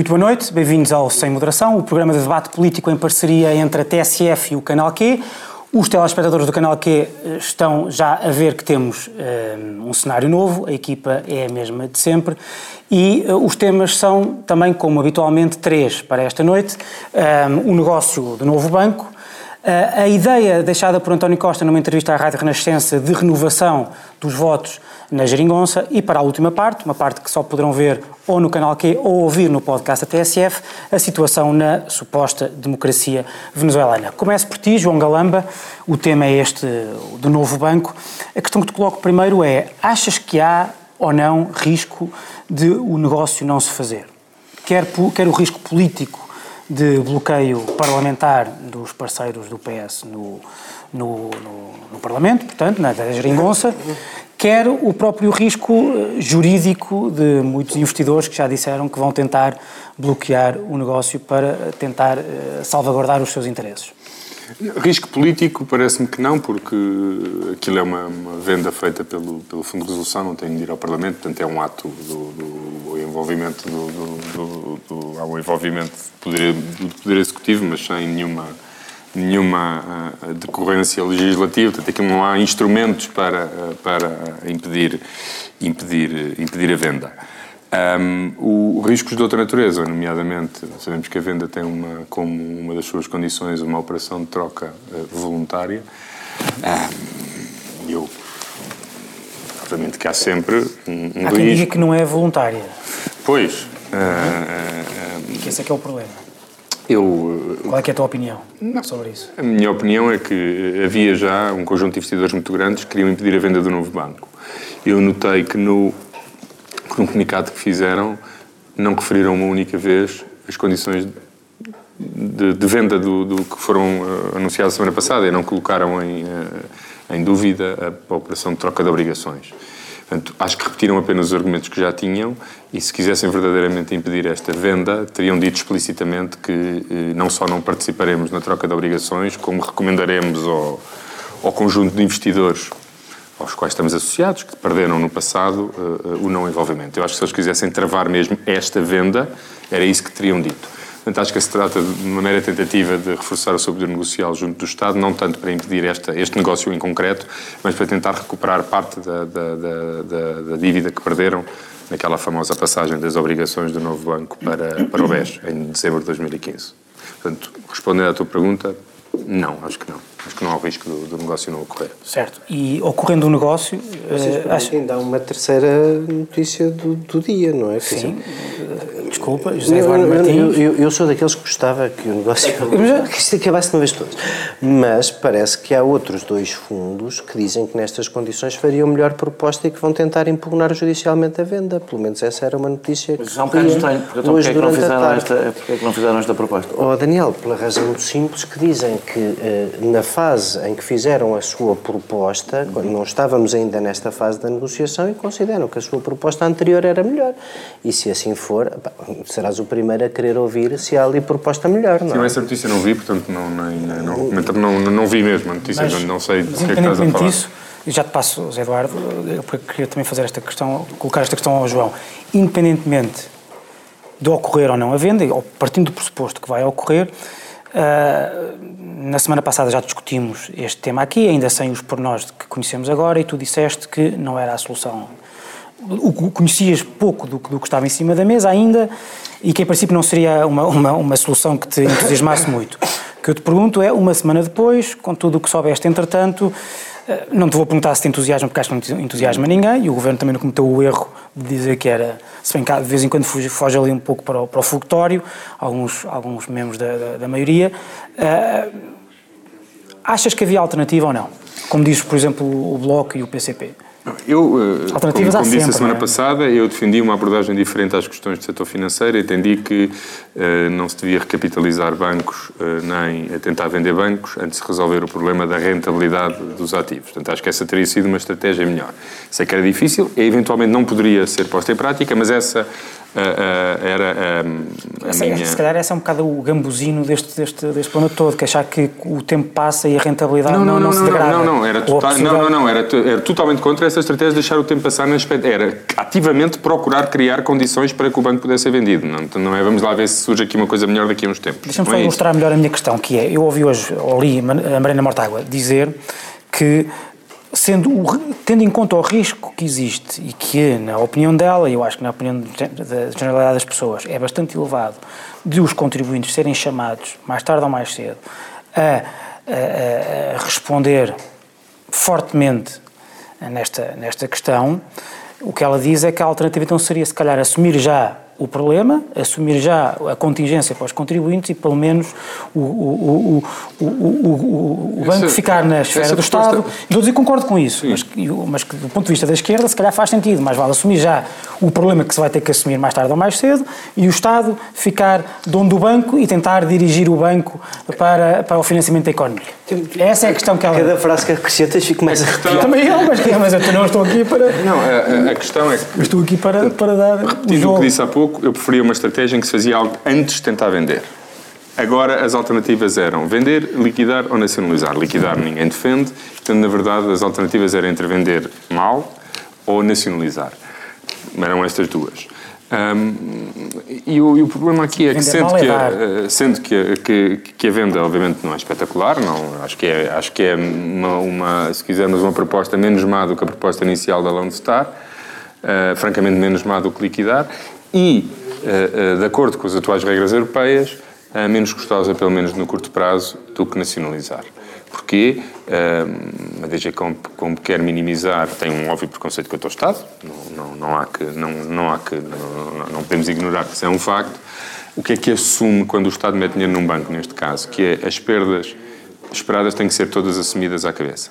Muito boa noite, bem-vindos ao Sem Moderação, o programa de debate político em parceria entre a TSF e o Canal Q. Os telespectadores do Canal Q eh, estão já a ver que temos um, eh, um cenário novo, a equipa é a mesma de sempre e uh, os temas são também, como habitualmente, três para esta noite. Um, o negócio do novo banco, a ideia deixada por António Costa numa entrevista à Rádio Renascença de renovação dos votos na Geringonça e para a última parte, uma parte que só poderão ver ou no canal Q ou ouvir no podcast da TSF, a situação na suposta democracia venezuelana. Começo por ti, João Galamba, o tema é este do novo banco. A questão que te coloco primeiro é, achas que há ou não risco de o negócio não se fazer? Quer, quer o risco político de bloqueio parlamentar dos parceiros do PS no, no, no, no Parlamento, portanto, na Geringonça, quer o próprio risco eh, jurídico de muitos investidores que já disseram que vão tentar bloquear o negócio para tentar uh, salvaguardar os seus interesses. Risco político parece-me que não, porque aquilo é uma, uma, venda feita pelo, pelo Fundo de Resolução, não tem de ir ao Parlamento, portanto é um ato do, do, do envolvimento do, do, há um envolvimento do poder, poder Executivo, mas sem nenhuma nenhuma uh, decorrência legislativa, portanto, aqui não há instrumentos para, uh, para impedir, impedir, impedir a venda. Um, o, riscos de outra natureza, nomeadamente, sabemos que a venda tem uma, como uma das suas condições uma operação de troca uh, voluntária. Um, eu, obviamente que há sempre um, um há quem diga que não é voluntária. Pois. Uh, que esse é que é o problema. Eu, Qual é, é a tua opinião não, sobre isso? A minha opinião é que havia já um conjunto de investidores muito grandes que queriam impedir a venda do novo banco. Eu notei que no, no comunicado que fizeram não referiram uma única vez as condições de, de venda do, do, que foram uh, anunciadas semana passada e não colocaram em, uh, em dúvida a, a operação de troca de obrigações. Portanto, acho que repetiram apenas os argumentos que já tinham e, se quisessem verdadeiramente impedir esta venda, teriam dito explicitamente que eh, não só não participaremos na troca de obrigações, como recomendaremos ao, ao conjunto de investidores aos quais estamos associados, que perderam no passado uh, uh, o não envolvimento. Eu acho que se eles quisessem travar mesmo esta venda, era isso que teriam dito. Portanto, acho que se trata de uma mera tentativa de reforçar o seu poder negocial junto do Estado, não tanto para impedir esta, este negócio em concreto, mas para tentar recuperar parte da, da, da, da dívida que perderam naquela famosa passagem das obrigações do novo banco para, para o BES, em dezembro de 2015. Portanto, respondendo à tua pergunta, não, acho que não. Acho que não há o risco do, do negócio não ocorrer. Certo. E ocorrendo o um negócio. Vocês uh, acho... ainda há uma terceira notícia do, do dia, não é? Sim. Desculpa, José Eduardo Martins. Eu, eu, sou daqueles que gostava que o negócio. que isto acabasse de uma vez todas. Mas parece que há outros dois fundos que dizem que nestas condições fariam melhor proposta e que vão tentar impugnar judicialmente a venda. Pelo menos essa era uma notícia que. Mas é um bocado estranho, porque então, porque, é que não fizeram esta, porque é que não fizeram esta proposta? Oh, Daniel, pela razão muito simples que dizem que uh, na fase em que fizeram a sua proposta, quando não estávamos ainda nesta fase da negociação, e consideram que a sua proposta anterior era melhor. E se assim for, serás o primeiro a querer ouvir se há ali proposta melhor, não é? Sim, essa notícia não vi, portanto não, nem, não, não, não, não vi mesmo a notícia, mas, não sei do que é que estás a falar. Disso, já te passo, Zé Eduardo, eu queria também fazer esta questão, colocar esta questão ao João. Independentemente de ocorrer ou não a venda, ou partindo do pressuposto que vai ocorrer, Uh, na semana passada já discutimos este tema aqui, ainda sem os pormenores que conhecemos agora, e tu disseste que não era a solução. O, conhecias pouco do, do, que estava em cima da mesa ainda, e que em princípio não seria uma, uma, uma solução que te entusiasmasse muito. O que eu te pergunto é, uma semana depois, com tudo o que soubeste entretanto, ah, não te vou perguntar se te entusiasma, porque acho que não entusiasma ninguém, e o Governo também não cometeu o erro de dizer que era se bem que de vez em quando foge, foge ali um pouco para o, para o alguns, alguns membros da, da, da maioria. Uh, achas que havia alternativa ou não? Como diz, por exemplo, o Bloco e o PCP. Eu, eh, Alternativas como, como disse sempre, a semana é? passada, eu defendi uma abordagem diferente às questões do setor financeiro. Entendi que uh, não se devia recapitalizar bancos uh, nem tentar vender bancos antes de resolver o problema da rentabilidade dos ativos. Portanto, acho que essa teria sido uma estratégia melhor. Sei que era difícil e eventualmente não poderia ser posta em prática, mas essa era a Essa- minha... Se calhar esse é um bocado o gambuzino deste, deste, deste problema todo, que achar que o tempo passa e a rentabilidade Não, não, não, se não, degrada. não, não, era, a total, não, possibilidade- não, não, era, era totalmente contra essa estratégia de deixar o tempo passar. Era ativamente procurar criar condições para que o banco pudesse ser vendido. Não, Então não é vamos lá ver se surge aqui uma coisa melhor daqui a uns tempos. Deixa-me Não só é ilustrar melhor a minha questão, que é, eu ouvi hoje, ou li a Marina Mortágua dizer que, sendo tendo em conta o risco que existe e que, na opinião dela, e eu acho que na opinião da generalidade das pessoas, é bastante elevado, de os contribuintes serem chamados, mais tarde ou mais cedo, a, a- a responder fortemente nesta, nesta questão, o que ela diz é que a alternativa então seria, se calhar, assumir já o problema, assumir já a contingência para os contribuintes e, pelo menos, o, o, o, o, o, o, o banco Essa- ficar na esfera essa do proposta- Estado. Estou a dizer que concordo com isso, mas que, mas que do ponto de vista da esquerda, se calhar faz sentido, mas vale assumir já o problema que se vai ter que assumir mais tarde ou mais cedo e o Estado ficar dono do banco e tentar dirigir o banco para, para o financiamento da economia. Essa é a questão que ela... Cada frase que acrescentas fico mais arrepiado. Também eu, mas, mas eu não estou aqui para... Não, a, a- a questão é que, Estou aqui para, para dar o repetindo o jogo. que disse há pouco, eu preferia uma estratégia em que se fazia algo antes de tentar vender. Agora, as alternativas eram vender, liquidar ou nacionalizar. Liquidar ninguém defende, portanto, na verdade, as alternativas eram entre vender mal ou nacionalizar. Eram estas duas. Ahm, e, o, e o problema aqui é que, sendo, é que, dar. a, sendo que, a- que, que a venda, obviamente, não é espetacular, não, acho que é, acho que é uma, uma, se quisermos, uma proposta menos má do que a proposta inicial da Lone Star, ah, francamente menos má do que liquidar, e, ah, ah, de acordo com as atuais regras europeias, menos custosa, pelo menos no curto prazo, do que nacionalizar. Porquê? Ah, a DG Comp, como quer minimizar, tem um óbvio preconceito contra o Estado, não, não, não há que, não, não, há que não, não- podemos ignorar que isso é um facto. O que é que assume quando o Estado mete dinheiro num banco, neste caso? Que é as perdas esperadas têm que ser todas assumidas à cabeça.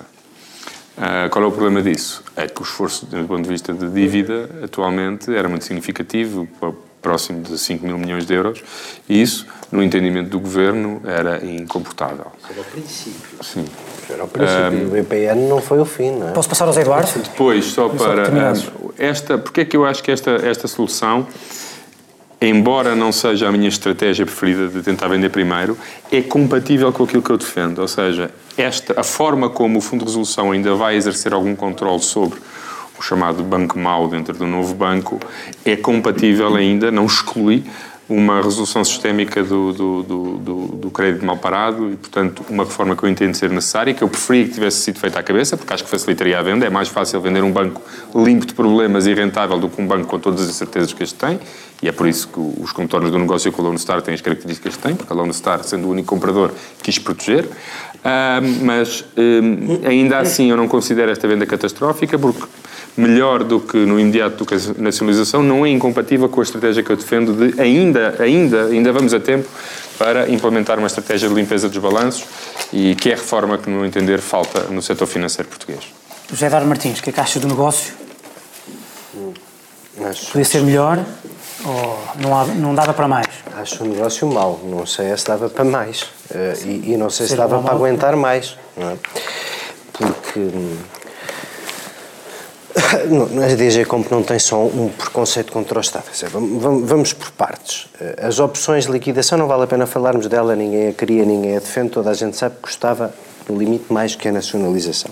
Ah, qual é o problema disso? É que o esforço, do ponto de vista de dívida, atualmente, era muito significativo, próximo de 5 mil milhões de euros, e isso, no entendimento do governo, era incomportável. Era o princípio. Sim. Era o princípio. O BPN não foi o fim, não é? Posso passar ao Zé Eduardo? Depois, só para. ah, esta, porque é que eu acho que esta, esta solução, embora não seja a minha estratégia preferida de tentar vender primeiro, é compatível com aquilo que eu defendo. Ou seja, esta, a forma como o Fundo de Resolução ainda vai exercer algum controle sobre o chamado banco mau dentro do novo banco é compatível ainda, não exclui uma resolução sistémica do, do, do, do, crédito mal parado e, portanto, uma reforma que eu entendo ser necessária, que eu preferia que tivesse sido feita à cabeça, porque acho que facilitaria a venda. É mais fácil vender um banco limpo de problemas e rentável do que um banco com todas as certezas que este tem. E é por isso que os contornos do negócio com a Lone Star têm as características que têm, porque a Lone Star, sendo o único comprador, quis proteger. Ah, mas, hum, ainda assim, eu não considero esta venda catastrófica, porque melhor do que no imediato do que a nacionalização não é incompatível com a estratégia que eu defendo de ainda, ainda, ainda vamos a tempo para implementar uma estratégia de limpeza dos balanços e que é a reforma que, no meu entender, falta no setor financeiro português. José Eduardo Martins, o que é que achas do negócio? Acho, Podia ser melhor ou não, há- não dava para mais? acho um negócio mau. Não sei se dava para mais. Eh, e, e não sei se Ser dava para aguentar mais. Não é? Porque. A DG Comp não tem só um preconceito contra o Estado. Vamos por partes. Eh, As opções de liquidação não vale a pena falarmos dela, ninguém a queria, ninguém a defende, toda a gente sabe que custava no limite mais que a nacionalização.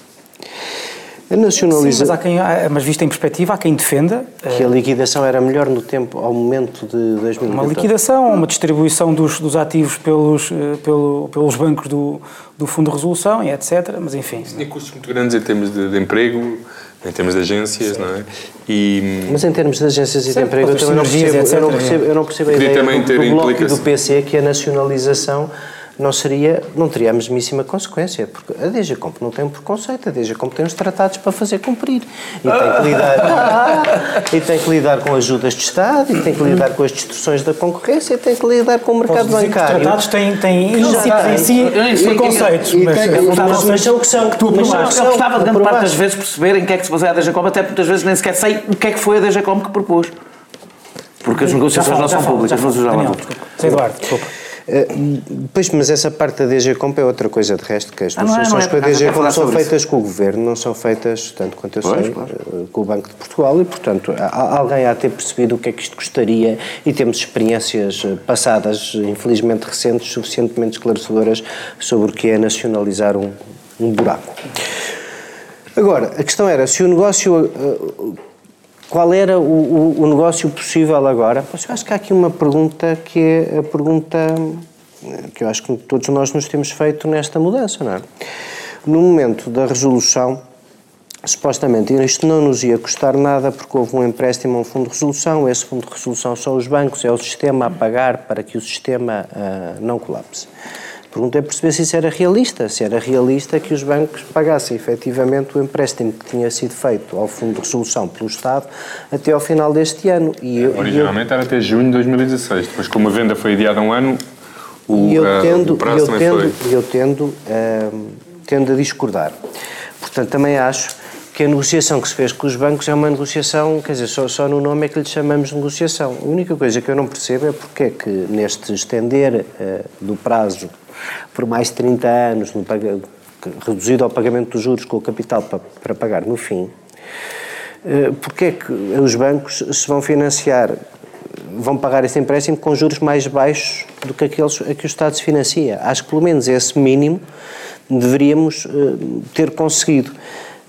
A Sim, nacionalização. mas, há quem, mas visto em perspectiva, há quem defenda eh, Que a liquidação era melhor no tempo, ao momento de 2014. uma liquidação, uma distribuição dos, dos ativos pelos, eh, pelo- pelos bancos do, do Fundo de Resolução e etc. Mas enfim, Tinha custos muito grandes em termos de, de emprego, em termos de agências, não é? E, Mas em termos de agências e de emprego, eu também não percebo, eu não percebo, eu não percebo a ideia também do, ter do Bloco do. PC que a nacionalização não seria, não teria a mesmíssima consequência, porque a DG Comp não tem um preconceito, a DG Comp tem uns tratados para fazer cumprir e tem que lidar, e tem que lidar com ajudas de Estado, e tem que lidar com as distorções da concorrência, e tem que lidar com o mercado que os bancário. tratados têm, têm em si, preconceitos. E mas é verdade, mas- mas são que são, que tu mas são- Eu gostava de grande parte das vezes perceber em que é que se baseia a DGCOM, até porque muitas vezes nem sequer sei o que é que foi a DGCOM que propôs. Porque as negociações não são públicas, lá Daniel, vou. desculpa. Desculpa. pois, mas essa parte da DG Comp é outra coisa de resto, que as ah, negociações é, com a DG Comp são feitas isso. com o Governo, não são feitas, tanto quanto eu pois, sei, claro. com o Banco de Portugal e, portanto, alguém há de ter percebido o que é que isto custaria e temos experiências passadas, infelizmente recentes, suficientemente esclarecedoras sobre o que é nacionalizar um, um buraco. Agora, a questão era se o negócio qual era o, o, o, negócio possível agora? Pois eu acho que há aqui uma pergunta que é a pergunta que eu acho que todos nós nos temos feito nesta mudança, não é? No momento da resolução, supostamente isto não nos ia custar nada porque houve um empréstimo a um fundo de resolução, esse fundo de resolução são os bancos, é o sistema a pagar para que o sistema uh, não colapse pergunta é perceber se isso era realista, se era realista que os bancos pagassem efetivamente o empréstimo que tinha sido feito ao Fundo de Resolução pelo Estado até ao final deste ano. E eu, Originalmente eu, era até junho de 2016, depois como a venda foi adiada um ano, o, eu uh, tendo, o prazo eu também tendo, foi... Eu tendo, uh, tendo a discordar. Portanto, também acho que a negociação que se fez com os bancos é uma negociação, quer dizer, só, só no nome é que lhe chamamos de negociação. A única coisa que eu não percebo é porque é que neste estender uh, do prazo por mais de 30 anos, no, reduzido ao pagamento dos juros com o capital para, para pagar no fim, eh, porque é que os bancos se vão financiar, vão pagar esse empréstimo com juros mais baixos do que aqueles a que o Estado se financia? Acho que pelo menos esse mínimo deveríamos eh, ter conseguido.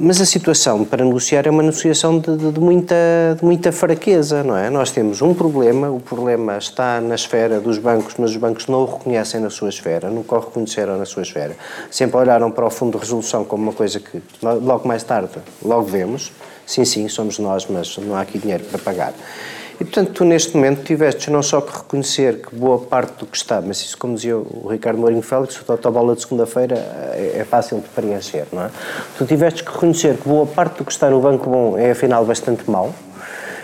Mas a situação para negociar é uma negociação de, de, de, muita, de muita fraqueza, não é? Nós temos um problema, o problema está na esfera dos bancos, mas os bancos não o reconhecem na sua esfera, nunca o reconheceram na sua esfera. Sempre olharam para o fundo de resolução como uma coisa que logo mais tarde, logo vemos, sim, sim, somos nós, mas não há aqui dinheiro para pagar. E, portanto, tu neste momento tiveste não só que reconhecer que boa parte do que está, mas isso, como dizia o Ricardo Mourinho Félix, o autobola de segunda-feira é, é, fácil de preencher, não é? Tu tiveste que reconhecer que boa parte do que está no Banco Bom é, afinal, bastante mau,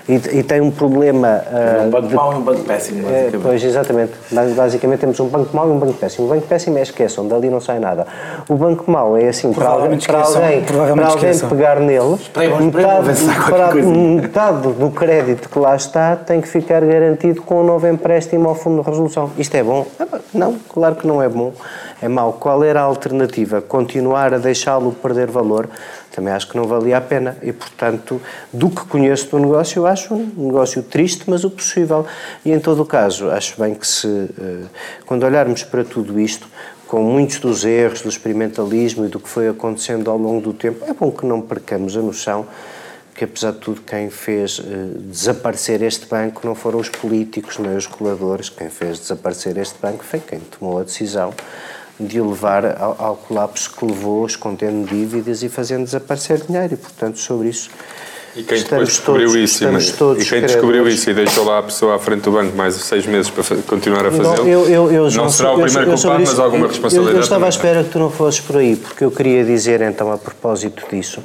e, e tem um problema. Uh, um banco de, mau e um banco péssimo, é, pois, exatamente. Basicamente temos um banco mau e um banco péssimo. O banco péssimo é esqueçam, dali não sai nada. O banco mau é assim, para alguém, para alguém, para alguém pegar nele, metade, para, metade do crédito que lá está tem que ficar garantido com um novo empréstimo ao fundo de resolução. Isto é bom? Não, claro que não é bom. É mau. Qual era a alternativa? Continuar a deixá-lo perder valor? Também acho que não valia a pena. E, portanto, do que conheço do negócio, eu acho um negócio triste, mas o possível. E, em todo o caso, acho bem que se, eh, quando olharmos para tudo isto, com muitos dos erros do experimentalismo e do que foi acontecendo ao longo do tempo, é bom que não percamos a noção que, apesar de tudo, quem fez uh, desaparecer este banco não foram os políticos nem os reguladores. Quem fez desaparecer este banco foi quem tomou a decisão de levar ao, ao colapso que levou, escondendo dívidas e fazendo desaparecer dinheiro. E, portanto, sobre isso e quem depois descobriu todos, isso, mas, e quem descobriu isso e deixou lá a pessoa à frente do banco mais seis meses para continuar a fazê-lo, eu, eu, eu, não será o primeiro culpado, mas alguma responsabilidade. Eu, estava à espera que tu não fosses por aí, porque eu queria dizer então a propósito disso,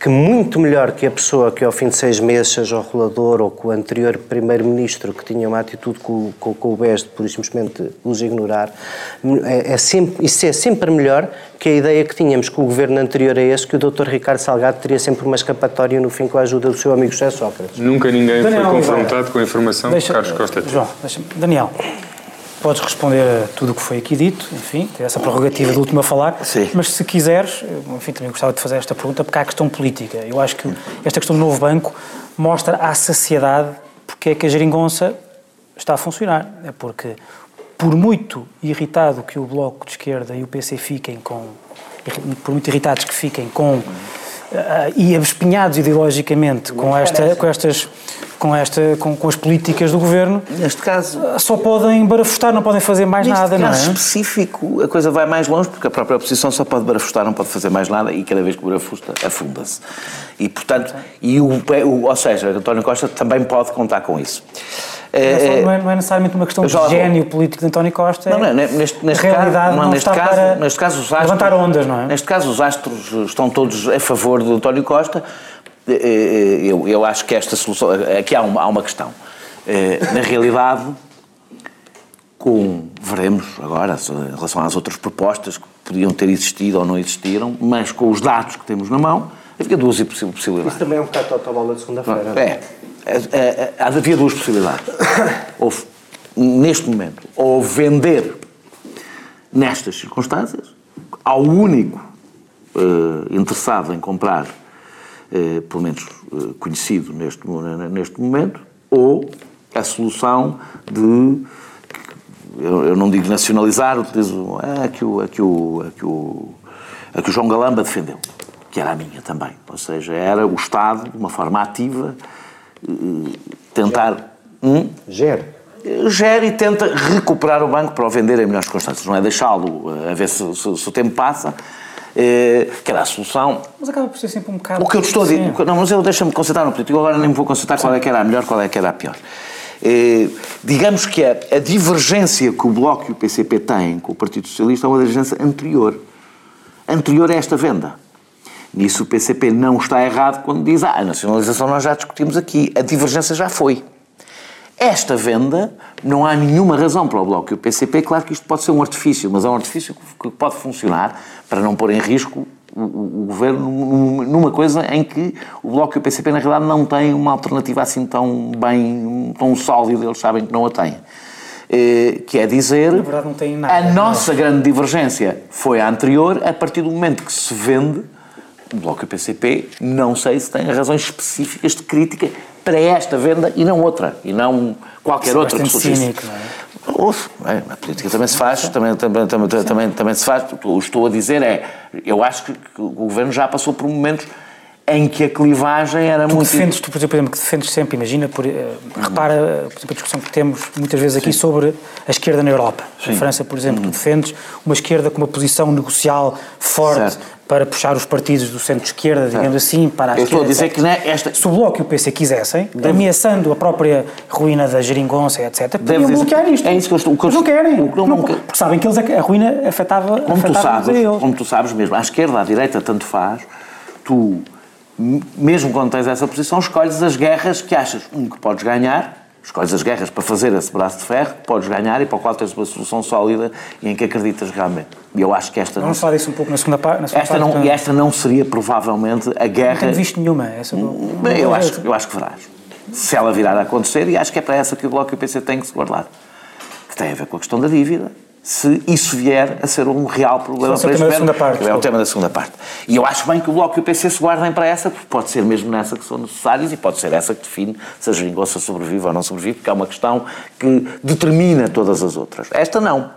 que muito melhor que a pessoa que ao fim de seis meses seja o regulador ou que o anterior primeiro-ministro que tinha uma atitude com, com, com o BES de por simplesmente os ignorar, é, é sempre, isso é sempre melhor que a ideia que tínhamos com o governo anterior a esse, que o Dr. Ricardo Salgado teria sempre uma escapatória no fim com a ajuda do seu amigo José Sócrates. Nunca ninguém Daniel, foi confrontado com a informação deixa, de Carlos Costa. João, Daniel, podes responder a tudo o que foi aqui dito, enfim, ter essa prerrogativa do último a falar, Sim. mas se quiseres, enfim, também gostava de fazer esta pergunta, porque há a questão política. Eu acho que esta questão do novo banco mostra à saciedade porque é que a geringonça está a funcionar. É porque por muito irritado que o Bloco de Esquerda e o PC fiquem com, por muito irritados que fiquem com e abespinhados ideologicamente com, esta, com estas com, esta, com, com, as políticas do governo, neste caso só podem barafustar, não podem fazer mais nada, não é? Neste caso específico, a coisa vai mais longe porque a própria oposição só pode barafustar, não pode fazer mais nada e cada vez que barafusta, afunda-se. E portanto, e o, o, ou seja, António Costa também pode contar com isso. É, não, é, não é necessariamente uma questão de gênio político de António Costa. Não, não, neste, neste realidade caso, não, neste caso, neste caso os astros, levantar ondas, não é? Neste caso os astros estão todos a favor de António Costa. Eu, eu acho que esta solução, aqui há uma, há uma questão. Na realidade, com, veremos agora, em relação às outras propostas que podiam ter existido ou não existiram, mas com os dados que temos na mão, havia duas possibilidades. Isso também é um bocado total de segunda-feira. É. É, é, é, havia duas possibilidades. Ou, neste momento, ou vender nestas circunstâncias, ao único uh, interessado em comprar, uh, pelo menos uh, conhecido neste, neste momento, ou a solução de eu, eu não digo nacionalizar, utilizo a que o, que o, que o, a que o João Galamba defendeu, que era a minha também. Ou seja, era o Estado, de uma forma ativa, tentar. Hum? Gere gera e tenta recuperar o banco para o vender em melhores constâncias. Não é deixá-lo a ver se, se, se, o tempo passa, eh, que era a solução. Mas acaba por ser sempre um bocado. O que eu estou a dizer. Não, mas eu deixa-me concentrar no político. Agora nem me vou concentrar qual é que era a melhor, qual é que era a pior. Eh, digamos que a, a, divergência que o Bloco e o PCP têm com o Partido Socialista é uma divergência anterior. Anterior a esta venda. Nisso o PCP não está errado quando diz ah, a nacionalização nós já discutimos aqui, a divergência já foi. Esta venda, não há nenhuma razão para o Bloco e o PCP. Claro que isto pode ser um artifício, mas é um artifício que pode funcionar para não pôr em risco o, o, o governo numa coisa em que o Bloco e o PCP, na realidade, não têm uma alternativa assim tão bem, tão sólida, eles sabem que não a têm. Eh, que é dizer, na verdade, não tem nada, a nossa grande divergência foi a anterior, a partir do momento que se vende, o Bloco e PCP, não sei se têm razões específicas de crítica para esta venda e não outra, e não qualquer Isso outra que surgisse. Cínico, não é? É, a política também se faz, também, também, também, também, também se faz. O que estou a dizer é, eu acho que, o governo já passou por momentos em que a clivagem era tu muito. Defendes, tu, por exemplo, que defendes sempre, imagina, por, uh, repara, por exemplo, a discussão que temos muitas vezes aqui Sim. sobre a esquerda na Europa. Sim. França, por exemplo, tu defendes uma esquerda com uma posição negocial forte certo. Para puxar os partidos do centro-esquerda, digamos assim, para a Eu esquerda. estou a dizer que é esta... Se o Bloco e o PC quisessem, Deve... ameaçando a própria ruína da geringonça, etc., podiam bloquear isto. É isso que eu estou... O que eu não querem. O que não, não, porque sabem que eles, a ruína afetava, como afetava tu sabes, eles. Como tu sabes mesmo, à esquerda, à direita, tanto faz, tu mesmo quando tens essa posição, escolhes as guerras que achas, um, que podes ganhar, escolhes as guerras para fazer esse braço de ferro, que podes ganhar e para o qual tens uma solução sólida e em que acreditas realmente. E eu acho que esta Vamos não... falar disso um pouco na segunda, par na segunda esta parte. Não, e esta não seria provavelmente a guerra... Não tenho visto nenhuma. Essa Bem, eu, acho, eu acho que verás. Se ela virar a acontecer, e acho que é para essa que o Bloco e o PC têm que se guardar. Que tem a ver com a questão da dívida, se isso vier a ser um real problema para este governo. segunda parte, é o tema da segunda parte. E eu acho bem que o Bloco e o PC se guardem para essa, porque pode ser mesmo nessa que são necessários e pode ser essa que define se a geringonça sobrevive ou não sobrevive, porque é uma questão que determina todas as outras. Esta não.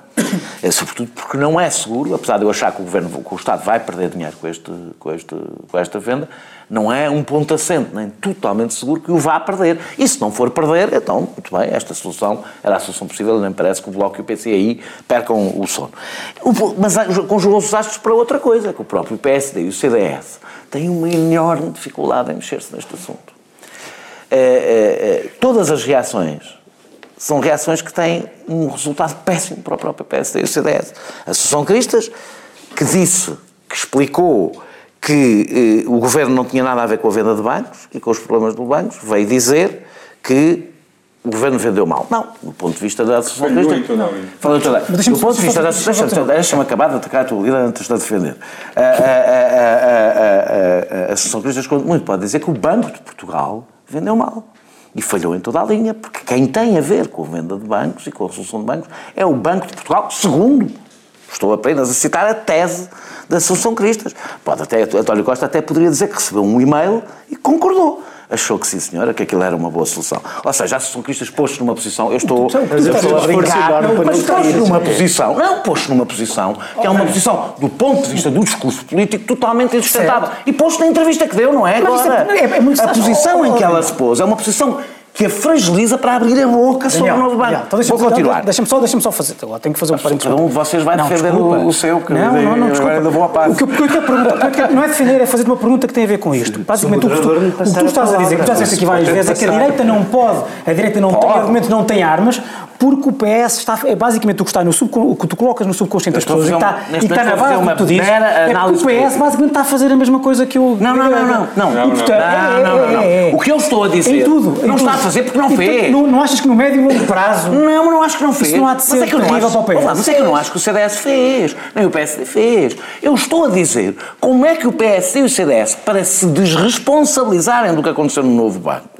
É, sobretudo porque não é seguro, apesar de eu achar que o, governo, que o Estado vai perder dinheiro com, este, com, este, com esta venda, não é um ponto assente, nem totalmente seguro que o vá perder. E se não for perder, então, muito bem, esta solução era a solução possível, nem parece que o Bloco e o PCI percam o sono. Mas conjugou-se os astros para outra coisa, que o próprio PSD e o CDS têm uma enorme dificuldade em mexer-se neste assunto. É, é, é, todas as reações são reações que têm um resultado péssimo para o próprio PSD e o CDS. A Associação Cristas, que disse, que explicou que eh, o governo não tinha nada a ver com a venda de bancos e com os problemas dos bancos, veio dizer que o governo vendeu mal. Não, do ponto de vista da Associação Cristã. Falou toda. Do ponto de vista da Associação deixa-me acabar de atacar a tua vida antes de defender. A, a, a, a Associação Cristã, muito pode dizer que o Banco de Portugal vendeu mal. E falhou em toda a linha, porque quem tem a ver com a venda de bancos e com a resolução de bancos é o Banco de Portugal, segundo Estou apenas a citar a tese da Assunção Cristas. Pode até, António Costa até poderia dizer que recebeu um e-mail e concordou. Achou que sim, senhora, que aquilo era uma boa solução. Ou seja, a Assunção Cristas pôs-se numa posição. Eu estou, eu estou a brincar, mas pôs-se numa posição. Não, pôs-se numa posição que é uma posição, do ponto de vista do discurso político, totalmente insustentável. E pôs-se na entrevista que deu, não é? Agora, é, é, a posição em que ela se pôs é uma posição que a fragiliza para abrir a boca Daniel, sobre o novo banco. então Vou continuar. Deixa-me só, deixa só fazer. Agora tenho que fazer um parênteses. Cada um de vocês vai não, defender o, o, seu, que não, não, não, desculpa. ainda vou à parte. O que, eu, o que eu quero perguntar, não é defender, é fazer uma pergunta que tem a ver com isto. Basicamente, o que tu, o que tu estás a dizer, que já disseste aqui várias vezes, é que a direita não pode, a direita não tem argumentos, não tem armas, porque o PS está, é basicamente o que está no sub, o que tu colocas no subconsciente das pessoas e está, e está na base do que tu dizes, é porque o PS basicamente está a fazer a mesma coisa que o... Não, não, não, não. não. não, não, não, O que eu estou a dizer, tudo, não está a fazer porque não fez. Não, não achas que no médio e longo prazo... Não, não acho que não fez. Isso não há de ser mas é terrível para o PS. Mas é que eu não acho que o CDS fez, nem o PSD fez. Eu estou a dizer como é que o PS e o CDS, para se desresponsabilizarem do que aconteceu no novo banco,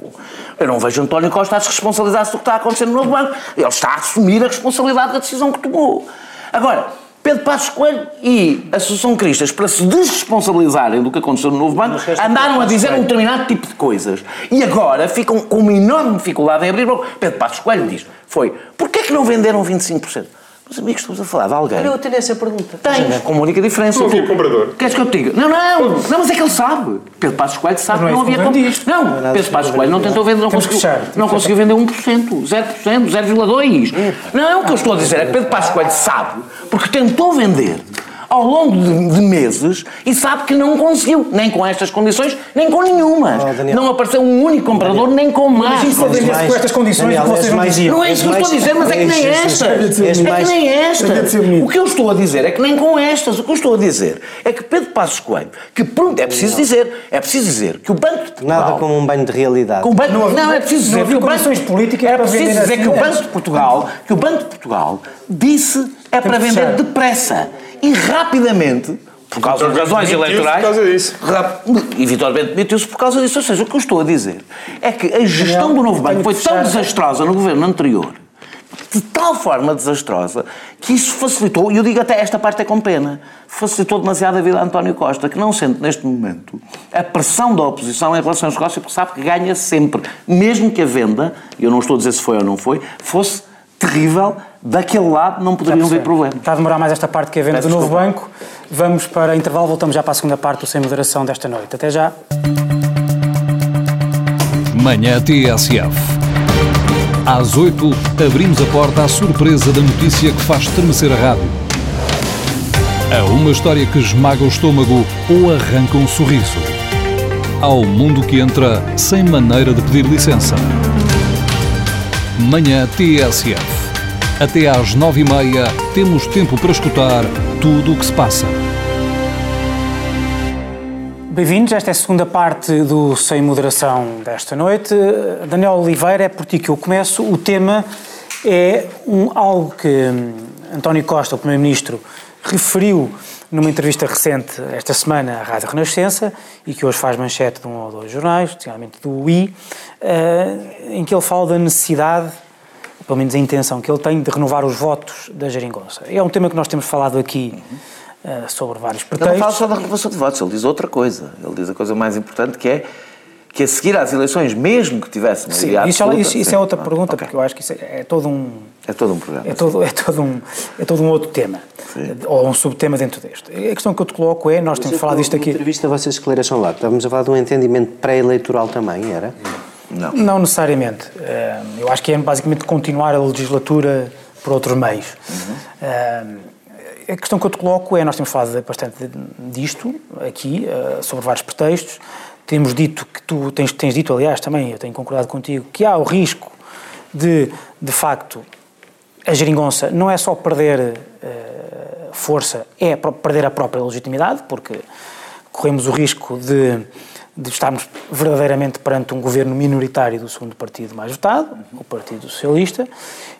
eu não vejo António Costa a se responsabilizar do que está a acontecer no novo banco. Ele está a assumir a responsabilidade da decisão que tomou. Agora, Pedro Passos Coelho e a Associação Cristas, para se desresponsabilizarem do que aconteceu no Novo Banco, andaram a dizer um determinado tipo de coisas. E agora ficam com uma enorme dificuldade em abrir boca. Pedro Passos Coelho diz, foi, porquê que não venderam 25%? Meus amigos, estamos a falar de alguém... Eu tenho essa pergunta. Tens, com uma única diferença. Não havia comprador. Queres que eu te diga? Não, não, não, mas é que ele sabe. Pedro Passos Coelho sabe que não não é havia comprador. Não, Não é Pedro Passos Coelho não tentou vender, não conseguiu, não conseguiu vender 1%, 0%, 0,2%. Não, o que eu estou a dizer é que Pedro Passos Coelho sabe, porque tentou vender ao longo de, de meses e sabe que não conseguiu, nem com estas condições, nem com nenhuma. Oh, Daniel. não apareceu um único comprador, nem com mais. Mas isso é com estas condições Daniel, que vocês não mais- diziam. Não é isso que eu estou a dizer, mas é que nem mais- esta. és É que nem esta. Tem de ser bonito. O que eu estou a dizer é que nem com estas. O que eu estou a dizer é que Pedro Passos Coelho, que pronto, é preciso dizer, é preciso dizer que o Banco de Portugal... Nada como um banho de realidade. Não não, é preciso não dizer que o banco, políticas é preciso dizer que o. Banco de Portugal, que o Banco de Portugal disse é para vender depressa e rapidamente por causa de razões eleitorais. por causa disso. E Vitor Bento demitiu-se por causa disso. Ou seja, o que eu estou a dizer é que a gestão do novo banco foi tão desastrosa no governo anterior, de tal forma desastrosa, que isso facilitou, e eu digo até esta parte é com pena, facilitou demasiado a vida a António Costa, que não sente neste momento a pressão da oposição em relação aos negócios, porque sabe que ganha sempre, mesmo que a venda, eu não estou a dizer se foi ou não foi, fosse terrível, daquele lado não poderiam haver problema. Está a demorar mais esta parte que é a venda Peço do novo desculpa. banco. Vamos para intervalo, voltamos já para a segunda parte do Sem Moderação desta noite. Até já. Manhã TSF. Às 8, abrimos a porta à surpresa da notícia que faz estremecer a rádio. A uma história que esmaga o estômago ou arranca um sorriso. Ao mundo que entra sem maneira de pedir licença. Manhã TSF. Até às 9h30 temos tempo para escutar tudo o que se passa. Bem-vindos, esta é a segunda parte do Sem Moderação desta noite. Daniel Oliveira, é por ti que eu começo. O tema é um, algo que hum, António Costa, o Primeiro-Ministro, referiu numa entrevista recente esta semana à Rádio Renascença e que hoje faz manchete de um ou dois jornais, especialmente do UI, eh, em que ele fala da necessidade, pelo menos a intenção que ele tem, de renovar os votos da Geringonça. É um tema que nós temos falado aqui eh, sobre vários Ele não fala pretextos. só da renovação de votos, ele diz outra coisa. Ele diz a coisa mais importante que é que a seguir às eleições, mesmo que tivesse Sim, maioria isso, absoluta... isso- isso sim. é outra Ah, pergunta, ok. porque eu acho que isso é, é todo um. É todo um programa. É todo, é, todo um, é todo um outro tema, ou um subtema dentro deste. A questão que eu te coloco é: nós temos falado disto Na aqui. entrevista vocês esclareçam lá. Estávamos a falar de um entendimento pré-eleitoral também, era? Não. Não necessariamente. Eh, Eu acho que é basicamente continuar a legislatura por outros meios. Eh, A questão que eu te coloco é: nós temos falado bastante disto aqui, eh, sobre vários pretextos. Temos dito que tu tens, tens dito, aliás, também, eu tenho concordado contigo, que há o risco de, de facto, a geringonça não é só perder força, é perder a própria legitimidade, porque corremos o risco de, de estarmos verdadeiramente perante um governo minoritário do segundo partido mais votado, o Partido Socialista,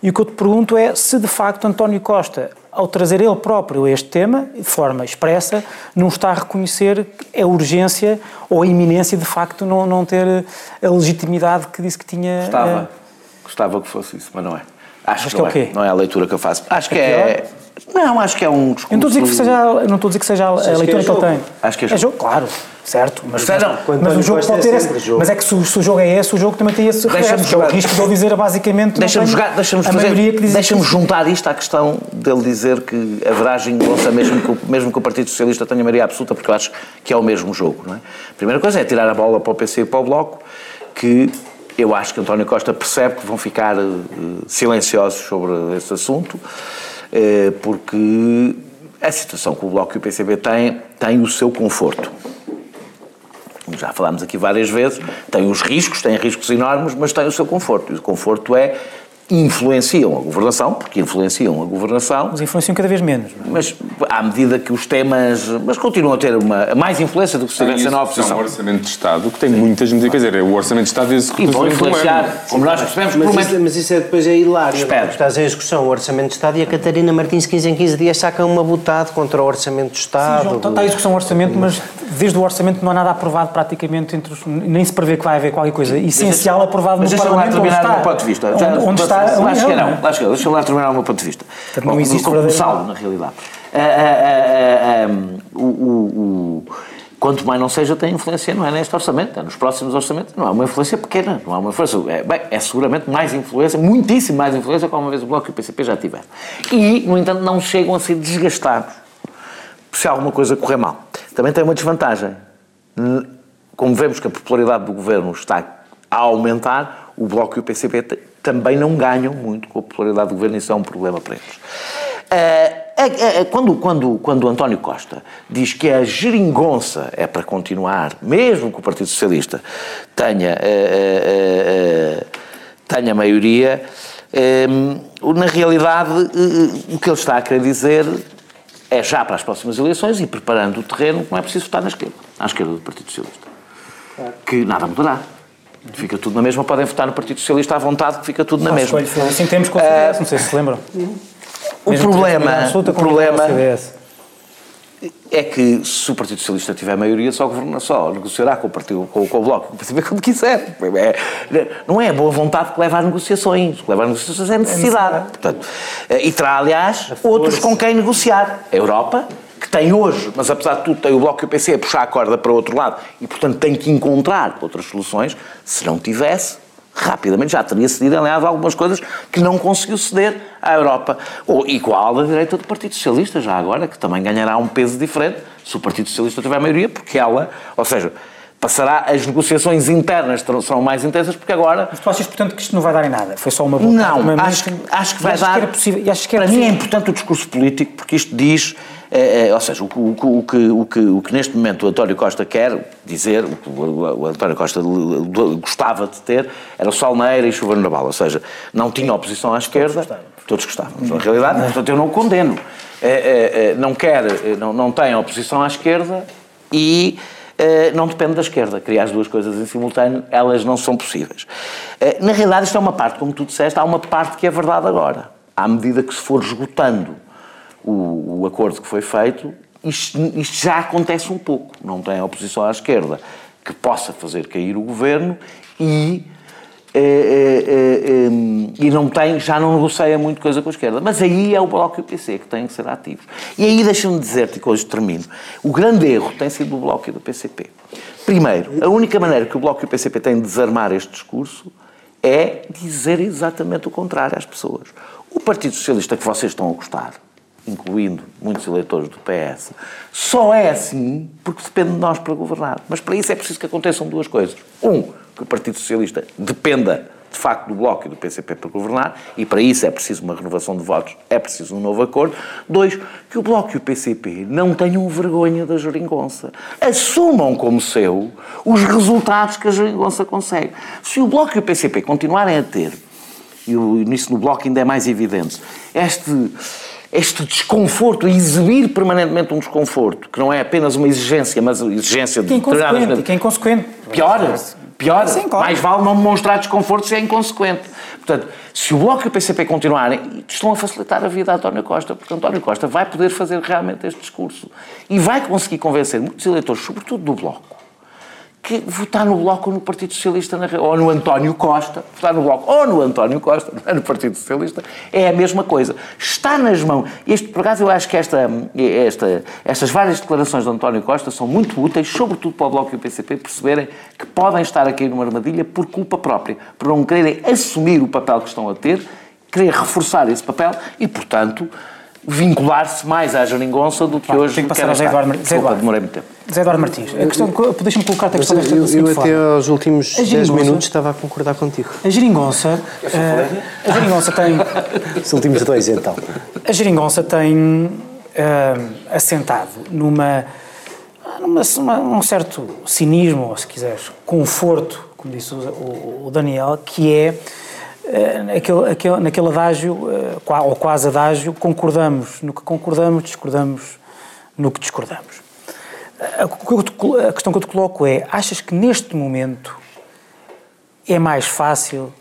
e o que eu te pergunto é se de facto António Costa, ao trazer ele próprio este tema, de forma expressa, não está a reconhecer a urgência ou a iminência de facto não, não ter a legitimidade que disse que tinha. Gostava. eh, Gostava que fosse isso, mas não é. Acho Mas que não que é o é. quê? Não é a leitura que eu faço. Acho que É é... Não, acho que é um discurso... Eu não estou a dizer que seja, não estou a dizer que seja a que é leitura que, ele tem. Acho que é é jogo. jogo, claro, certo. Mas, mas, não. mas o jogo pode é ter esse. jogo. Mas é que se, o- se o jogo é esse, o jogo também tem esse que é o risco de ele dizer basicamente. Deixa-me jogar, deixa-me a fazer, deixa-me juntar isto à questão dele dizer que haverá geringonça mesmo que, o- mesmo que o Partido Socialista tenha maioria absoluta, porque eu acho que é o mesmo jogo, não é? A primeira coisa é tirar a bola para o PC e para o Bloco, que eu acho que António Costa percebe que vão ficar eh, silenciosos sobre esse assunto, eh, porque a situação que o Bloco e o PCB têm tem o seu conforto já falámos aqui várias vezes, tem os riscos, tem riscos enormes, mas tem o seu conforto. E o conforto é influenciam a governação, porque influenciam a governação, Mas influenciam cada vez menos. não é? mas à medida que os temas. Mas continuam a ter uma, mais influência do que se tivessem na É um oposição. orçamento de Estado que tem muitas medidas. Quer dizer, é o orçamento de Estado executivo E vão influenciar, como nós percebemos, Mas isso, mas isso é, depois é hilário. Espera. não? Estás em execução o Orçamento de Estado e a Catarina Martins, 15 em 15 dias, saca uma botada contra o Orçamento de Sim, Estado. João, está a discussão do orçamento, mas desde o orçamento não há nada aprovado praticamente, entre os, nem se prevê que vai haver qualquer coisa essencial aprovado Mas no deixa-me lá Parlamento. onde terminar o está, meu ponto de vista. Onde, Já- onde está lá a cheguei, não, não lá cheguei, deixa-me lá terminar o meu ponto de vista. Portanto, não Bom, existe como verdadeiro- saldo, na realidade. ah, ah, ah, o, o, o, quanto mais não seja, tem influência, não é neste orçamento, é nos próximos orçamentos, não é uma influência pequena, não é uma influência, é, bem, é seguramente mais influência, muitíssimo mais influência, como uma vez o Bloco e o PCP já tiveram. E, no entanto, não chegam a ser desgastados se alguma coisa correr mal. Também tem uma desvantagem. Como vemos que a popularidade do governo está a aumentar, o Bloco e o PCP também não ganham muito com a popularidade do governo, isso é um problema para eles. Uh, quando, quando, quando António Costa diz que a geringonça é para continuar, mesmo que o Partido Socialista tenha, tenha maioria, na realidade o que ele está a querer dizer é já para as próximas eleições e preparando o terreno, não é preciso votar na esquerda, à esquerda do Partido Socialista. Claro. Que nada mudará. Fica tudo na mesma, podem votar no Partido Socialista à vontade, que fica tudo na mesma. Assim temos com o CDS, não sei se se lembram. O Mesmo problema, o problema é que se o Partido Socialista tiver maioria, só, governa, só negociará com o, partido, com, com o Bloco, o quando quiser. É, não é a boa vontade que leva às negociações. O que leva às negociações é necessidade. É Portanto, eh, e terá, aliás, outros com quem negociar. A Europa, que tem hoje, mas apesar de tudo tem o Bloco e o PC a puxar a corda para o outro lado e, portanto, tem que encontrar outras soluções. Se não tivesse, rapidamente já teria cedido, aliás, algumas coisas que não conseguiu ceder à Europa. Ou igual da direita do Partido Socialista, já agora, que também ganhará um peso diferente se o Partido Socialista tiver maioria, porque ela, ou seja, passará, as negociações internas serão mais intensas, porque agora... Mas tu achas, portanto, que isto não vai dar em nada? Foi só uma boa Não, acho, acho que vai dar... Que possível, que para mim é importante o discurso político, porque isto diz é, é, ou seja, o, o, o, que, o, que, o que neste momento o António Costa quer dizer, o que o, António Costa gostava de ter, era sol na e chuva no naval, ou seja, não tinha oposição à esquerda, todos gostavam. Na realidade, portanto, eu não o condeno. É, não quer, não, não tem oposição à esquerda e não depende da esquerda. Criar as duas coisas em simultâneo, elas não são possíveis. Na realidade, isto é uma parte, como tu disseste, há uma parte que é verdade agora. À medida que se for esgotando o, o acordo que foi feito, isto, isto, já acontece um pouco. Não tem oposição à esquerda que possa fazer cair o governo e, eh, eh, eh, e não tem, já não negocia muito coisa com a esquerda. Mas aí é o Bloco e o PC que têm que ser ativos. E aí deixa-me dizer-te, que hoje termino, o grande erro tem sido do Bloco e do PCP. Primeiro, a única maneira que o Bloco e o PCP têm de desarmar este discurso é dizer exatamente o contrário às pessoas. O Partido Socialista que vocês estão a gostar, incluindo muitos eleitores do PS, só é assim porque depende de nós para governar. Mas para isso é preciso que aconteçam duas coisas. Um, que o Partido Socialista dependa de facto do Bloco e do PCP para governar, e para isso é preciso uma renovação de votos, é preciso um novo acordo. Dois, que o Bloco e o PCP não tenham vergonha da geringonça. Assumam como seu os resultados que a geringonça consegue. Se o Bloco e o PCP continuarem a ter, e nisso no Bloco ainda é mais evidente, este este desconforto, exibir permanentemente um desconforto, que não é apenas uma exigência, mas exigência de que é inconsequente, que é inconsequente. Pior, pior, Sim, claro. mais vale não demonstrar desconforto se é inconsequente. Portanto, se o Bloco e o PCP continuarem, estão a facilitar a vida a António Costa, porque António Costa vai poder fazer realmente este discurso e vai conseguir convencer muitos eleitores, sobretudo do Bloco, que votar no Bloco ou no Partido Socialista, ou no António Costa, votar no Bloco ou no António Costa, não é no Partido Socialista, é a mesma coisa. Está nas mãos. Este, por acaso, eu acho que esta, esta, estas várias declarações de António Costa são muito úteis, sobretudo para o Bloco e o PCP, perceberem que podem estar a cair numa armadilha por culpa própria, por não quererem assumir o papel que estão a ter, querer reforçar esse papel e, portanto, vincular-se mais à geringonça do que Pá, hoje tem que passar a Zé Eduardo, Eduardo. demorei muito tempo. Zé Eduardo Martins, a questão, deixa-me colocar-te a questão desta Eu, eu até aos últimos 10 minutos estava a concordar contigo. A geringonça, uh, a geringonça tem... Os últimos dois, então. A geringonça tem uh, assentado numa, numa, numa, um certo cinismo, ou se quiseres, conforto, como disse o, o, o Daniel, que é eh, naquele, aquele, naquele adágio, eh, ou quase adágio, concordamos no que concordamos, discordamos no que discordamos. A questão que eu te coloco é: achas que neste momento é mais fácil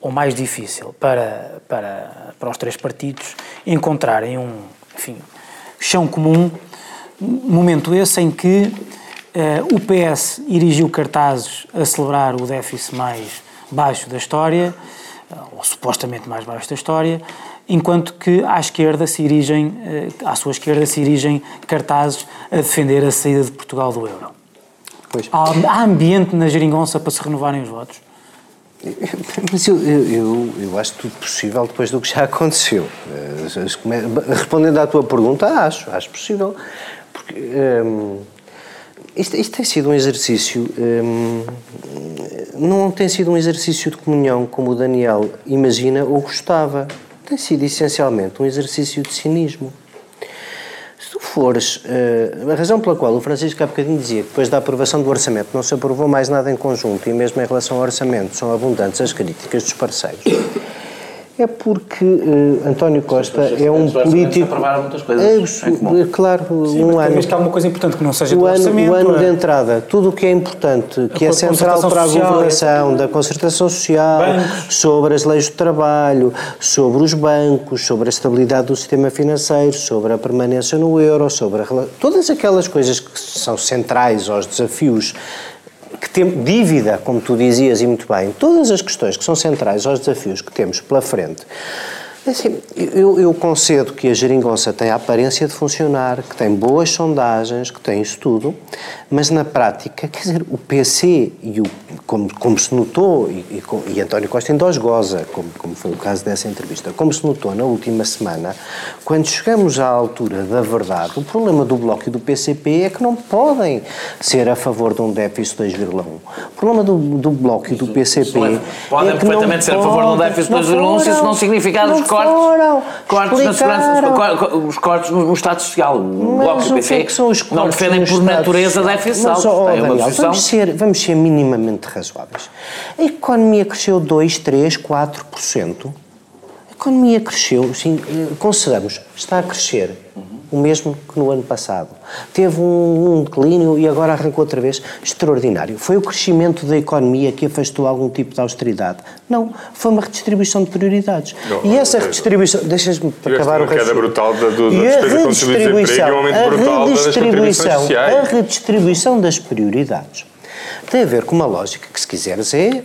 ou mais difícil para, para, para os três partidos encontrarem um enfim, chão comum, momento esse em que uh, o PS erigiu cartazes a celebrar o déficit mais baixo da história ou supostamente mais baixo da história, enquanto que à esquerda se erigem, eh, à sua esquerda se erigem cartazes a defender a saída de Portugal do euro. Pois. Há, ambiente na geringonça para se renovarem os votos? Mas eu, eu, eu, eu acho tudo possível depois do que já aconteceu. Eh, respondendo à tua pergunta, acho, acho possível. Porque hum, isto, isto, tem sido um exercício. Hum, não tem sido um exercício de comunhão como o Daniel imagina ou gostava. Tem sido essencialmente um exercício de cinismo fores. Uh, a razão pela qual o Francisco há bocadinho dizia que depois da aprovação do orçamento não se aprovou mais nada em conjunto e mesmo em relação ao orçamento são abundantes as críticas dos parceiros é porque uh, António Costa é um político. aprovaram muitas coisas. É, é claro, Sim, um ano. Mas que há uma coisa importante que não seja o do ano, orçamento. O ano é? de entrada, tudo o que é importante, que é central para a governação, da concertação social, bancos. sobre as leis do trabalho, sobre os bancos, sobre a estabilidade do sistema financeiro, sobre a permanência no euro, sobre a, todas aquelas coisas que são centrais aos desafios que dívida, como tu dizias e muito bem, todas as questões que são centrais aos desafios que temos pela frente é assim, eu, eu, concedo que a geringonça tem a aparência de funcionar, que tem boas sondagens, que tem isso tudo, mas na prática, quer dizer, o PC, e o, como, como se notou, e, e, e António Costa ainda os goza, como, como foi o caso dessa entrevista, como se notou na última semana, quando chegamos à altura da verdade, o problema do Bloco e do PCP é que não podem ser a favor de um déficit 2,1. O problema do, do Bloco e do PCP. É, podem é perfeitamente ser a favor de um déficit 2,1 se isso não significar os cortes, cortes na segurança, os cortes no, no Estado Social. O Bloco e o PC que são os não defendem por natureza déficit mas, oh, Daniel, vamos, ser, vamos ser minimamente razoáveis. A economia cresceu 2, 3, 4%. A economia cresceu, sim, eh, consideramos, está a crescer o mesmo que no ano passado. Teve um, um, declínio e agora arrancou outra vez extraordinário. Foi o crescimento da economia que afastou algum tipo de austeridade? Não, foi uma redistribuição de prioridades. Não, e essa redistribuição, deixas-me acabar o resto. queda brutal da, do, e aumento brutal das contribuições sociais. A redistribuição das prioridades tem a ver com uma lógica que, se quiseres, é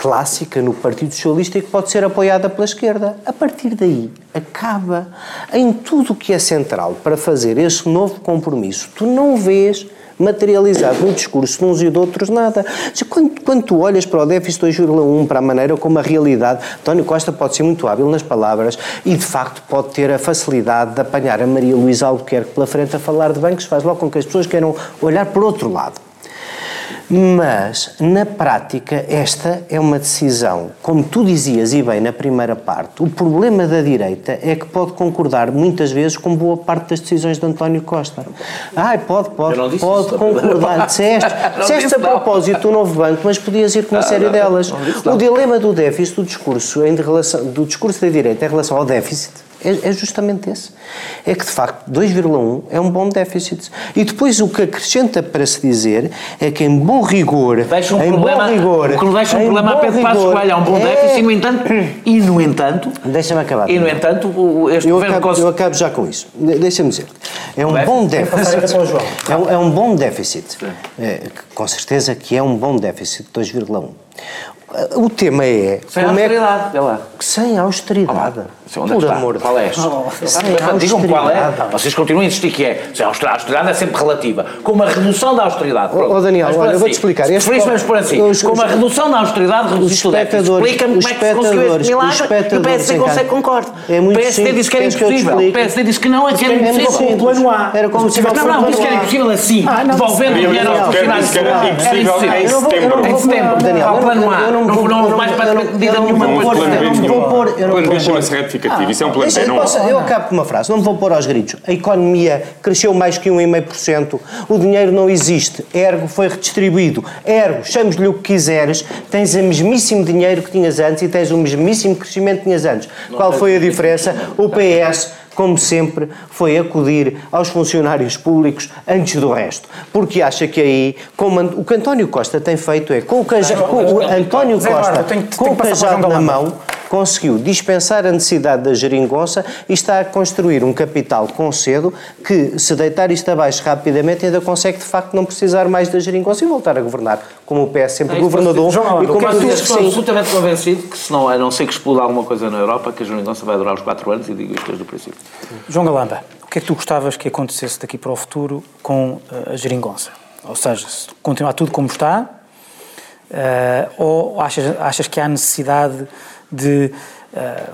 clássica no Partido Socialista e que pode ser apoiada pela esquerda. A partir daí, acaba em tudo o que é central para fazer esse novo compromisso. Tu não vês materializado no discurso de uns e de outros nada. Quando, quando tu olhas para o déficit 2,1, para a maneira como a realidade, António Costa pode ser muito hábil nas palavras e, de facto, pode ter a facilidade de apanhar a Maria Luísa Albuquerque pela frente a falar de bancos, faz logo com que as pessoas queiram olhar por outro lado. Mas, na prática, esta é uma decisão, como tu dizias e bem na primeira parte, o problema da direita é que pode concordar muitas vezes com boa parte das decisões de António Costa. Ai, pode, pode, pode isso, concordar. Disseste, disseste a propósito do novo banco, mas podias ir com uma série delas. o dilema do déficit do discurso, em relação, do discurso da direita em relação ao déficit é, é justamente esse. É que, de facto, 2,1 é um bom déficit. E depois o que acrescenta para se dizer é que, em bom rigor. Deixa um em problema, bom rigor. Que deixa um problema a Pedro Passos Coelho é um bom é... déficit e, no entanto. E, no entanto. Deixa-me acabar. E, no entanto, este eu governo. Acabo, eu acabo já com isso. Deixa-me dizer. É um bom déficit. É um, é um bom déficit. É, com certeza que é um bom déficit, 2,1. O tema é. Sem austeridade, é, lá. Sem austeridade. Oh, onde é Por amor qual é? Oh, sem Digam qual é. Vocês continuam a insistir que é. A austeridade é sempre relativa. Com uma redução da austeridade. Ô, oh, Daniel, olha, eu vou-te explicar. Se preferiste, vamos por assim. Os, com uma redução da austeridade, reduziste o déficit. Explica-me como é que se conseguiu esse milagre e o PSD consegue concorde. É o PSD disse que era impossível. O PSD disse que não, é que era impossível. Plano A. Era como se Não, não, disse que era impossível assim. Devolvendo o dinheiro aos funcionários. Era impossível em setembro. Em setembro. Daniel, plano A. Não houve mais medida nenhuma. Não houve plano B nenhum. Plano B chama-se retificativo. Isso é um plano B, não Eu acabo com uma frase. Não me vou pôr aos gritos. A economia cresceu mais que 1,5%. O dinheiro não existe. Ergo foi redistribuído. Ergo, chames-lhe o que quiseres. Tens o mesmíssimo dinheiro que tinhas antes e tens o mesmíssimo crescimento que tinhas antes. Qual foi a diferença? O PS como sempre, foi acudir aos funcionários públicos antes do resto. Porque acha que aí, como o que António Costa tem feito é, com o, caja, com o António Costa, com o cajado na mão, conseguiu dispensar a necessidade da geringonça e está a construir um capital com cedo que, se deitar isto abaixo rapidamente, ainda consegue de facto não precisar mais da geringonça e voltar a governar, como o PS sempre É, governador João, e como eu tudo que estou sim. absolutamente convencido que, se não, a não ser que exploda alguma coisa na Europa, que a Geringonça vai durar os 4 anos e digo isto desde o princípio. João Galamba, o que é que tu gostavas que acontecesse daqui para o futuro com eh, a geringonça? Ou seja, se continuar tudo como está, eh, ou achas, achas que há necessidade de eh,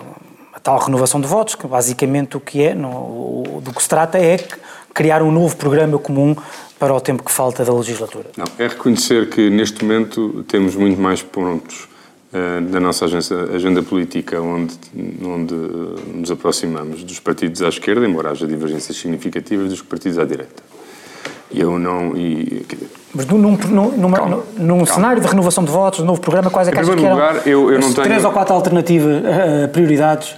a tal renovação de votos, que basicamente o que é, no, o- do que se trata é criar um novo programa comum para o tempo que falta da legislatura? Não, é reconhecer que neste momento temos muito mais pontos eh, da nossa agenda, agenda política onde, onde eh, nos aproximamos dos partidos à esquerda, embora haja divergências significativas dos partidos à direita. Eu não. E, dizer, Mas num, num, numa- Calma, num calma. cenário de renovação de votos, de novo programa, quais é que achas que eram lugar, eu- eu não tenho- três ou quatro alternativas, eh, prioridades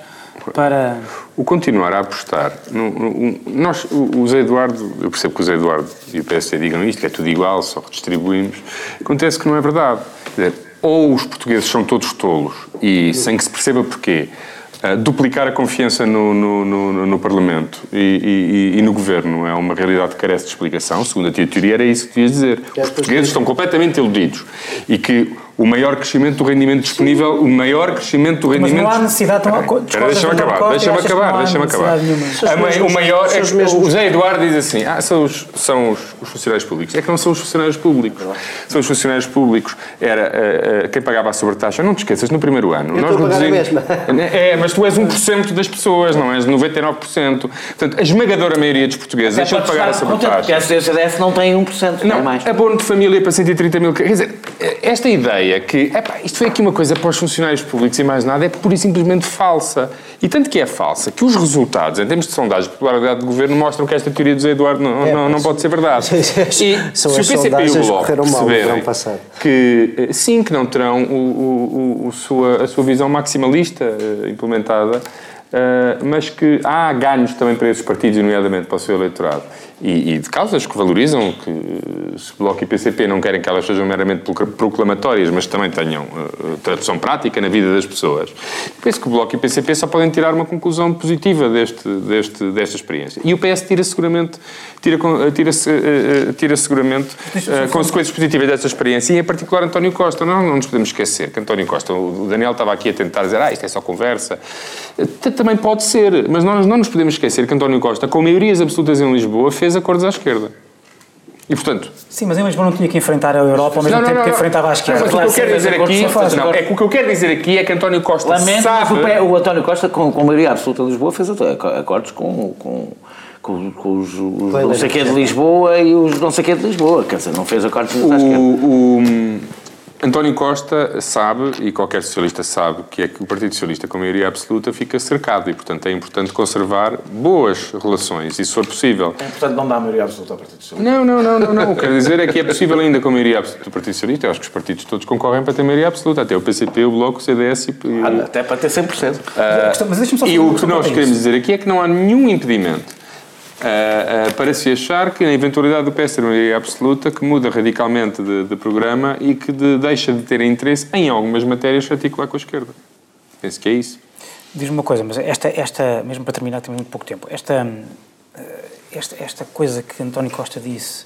para... O continuar a apostar. No, no- nós, o, o Zé Eduardo, eu percebo que o Zé Eduardo e o PSD digam isto, é tudo igual, só redistribuímos. Acontece que não é verdade. Dizer, ou os portugueses são todos tolos e sem que se perceba porquê. Ah, duplicar a confiança no, no, no- no Parlamento e, e- e no Governo é uma realidade que carece de explicação. Segundo a tua teoria, era isso que devias dizer. Os portugueses estão completamente iludidos e que o maior crescimento do rendimento disponível, o maior crescimento do Mas rendimento. não há necessidade de- discordas Deixa-me acabar, deixa-me acabar, há deixa-me acabar. A o maior é que o Zé Eduardo diz assim: ah, são os, são os, os funcionários públicos. É que não são os funcionários públicos. São os funcionários públicos. Era eh, eh, quem pagava a sobretaxa. Não te esqueças, no primeiro ano. Eu a a reduzimos- É, mas tu és 1% das pessoas, não és 99%. Portanto, a esmagadora maioria dos portugueses deixam de pagar a Porque sobretaxa. a CDS não tem 1%, não, é Não, mais. abono de família para 130 mil. Quer dizer, esta ideia que epá, isto foi aqui uma coisa para os funcionários públicos e mais nada é pura e simplesmente falsa. E tanto que é falsa que os resultados, em termos de sondagem de popularidade do governo, mostram que esta teoria do Zé Eduardo não, É, não, não pode ser verdade. E São se o as PCP e o sondagens Bloco perceberem que eh, sim, que não terão o, o- o- o sua, a sua visão maximalista eh, implementada, eh, mas que há ganhos também para esses partidos, nomeadamente para o seu eleitorado. E, e de causas que valorizam, que eh, se Bloco e PCP não querem que elas sejam meramente procla- proclamatórias, mas também tenham eh, tradução prática na vida das pessoas. Penso que o Bloco e o PCP só podem tirar uma conclusão positiva deste, deste, desta experiência. E o PS tira seguramente, tira, tira, eh, tira seguramente eh, consequências positivas desta experiência, e em particular António Costa. Não, não nos podemos esquecer que António Costa, o Daniel estava aqui a tentar dizer, ah, isto é só conversa. Também pode ser, mas nós não nos podemos esquecer que António Costa, com maiorias absolutas em Lisboa, fez acordos à esquerda. E, portanto, Sim, mas em Lisboa não tinha que enfrentar a Europa ao mesmo tempo que enfrentava a esquerda. Mas o que eu quero dizer aqui, não, é que o que eu quero dizer aqui é que António Costa Lamento, mas sabe... o, P- o António Costa, com, com a maioria absoluta de Lisboa, fez acordos com, com, com, com os, os não sei quê de Lisboa e os não sei quê de Lisboa. Quer dizer, não fez acordos muito à esquerda. O, o António Costa sabe, e qualquer socialista sabe, que é que o Partido Socialista, com maioria absoluta, fica cercado e, portanto, é importante conservar boas relações, e se for possível. É importante não dar maioria absoluta ao Partido Socialista. Não, não, não, não, não. O que quero dizer é que é possível ainda com maioria absoluta do Partido Socialista. Eu acho que os partidos todos concorrem para ter maioria absoluta, até o PCP, o Bloco, o CDS e... Ah, Até para ter 100%. Mas deixa-me só e o que nós queremos isso. dizer aqui é que não há nenhum impedimento ah, ah, para se achar que na eventualidade do PS ter uma maioria absoluta que muda radicalmente de, de programa e que de- deixa de ter interesse em algumas matérias articular com a esquerda. Penso que é isso. Diz-me uma coisa, mas esta, esta, mesmo para terminar, temos muito pouco tempo, esta, eh, esta, esta coisa que António Costa disse,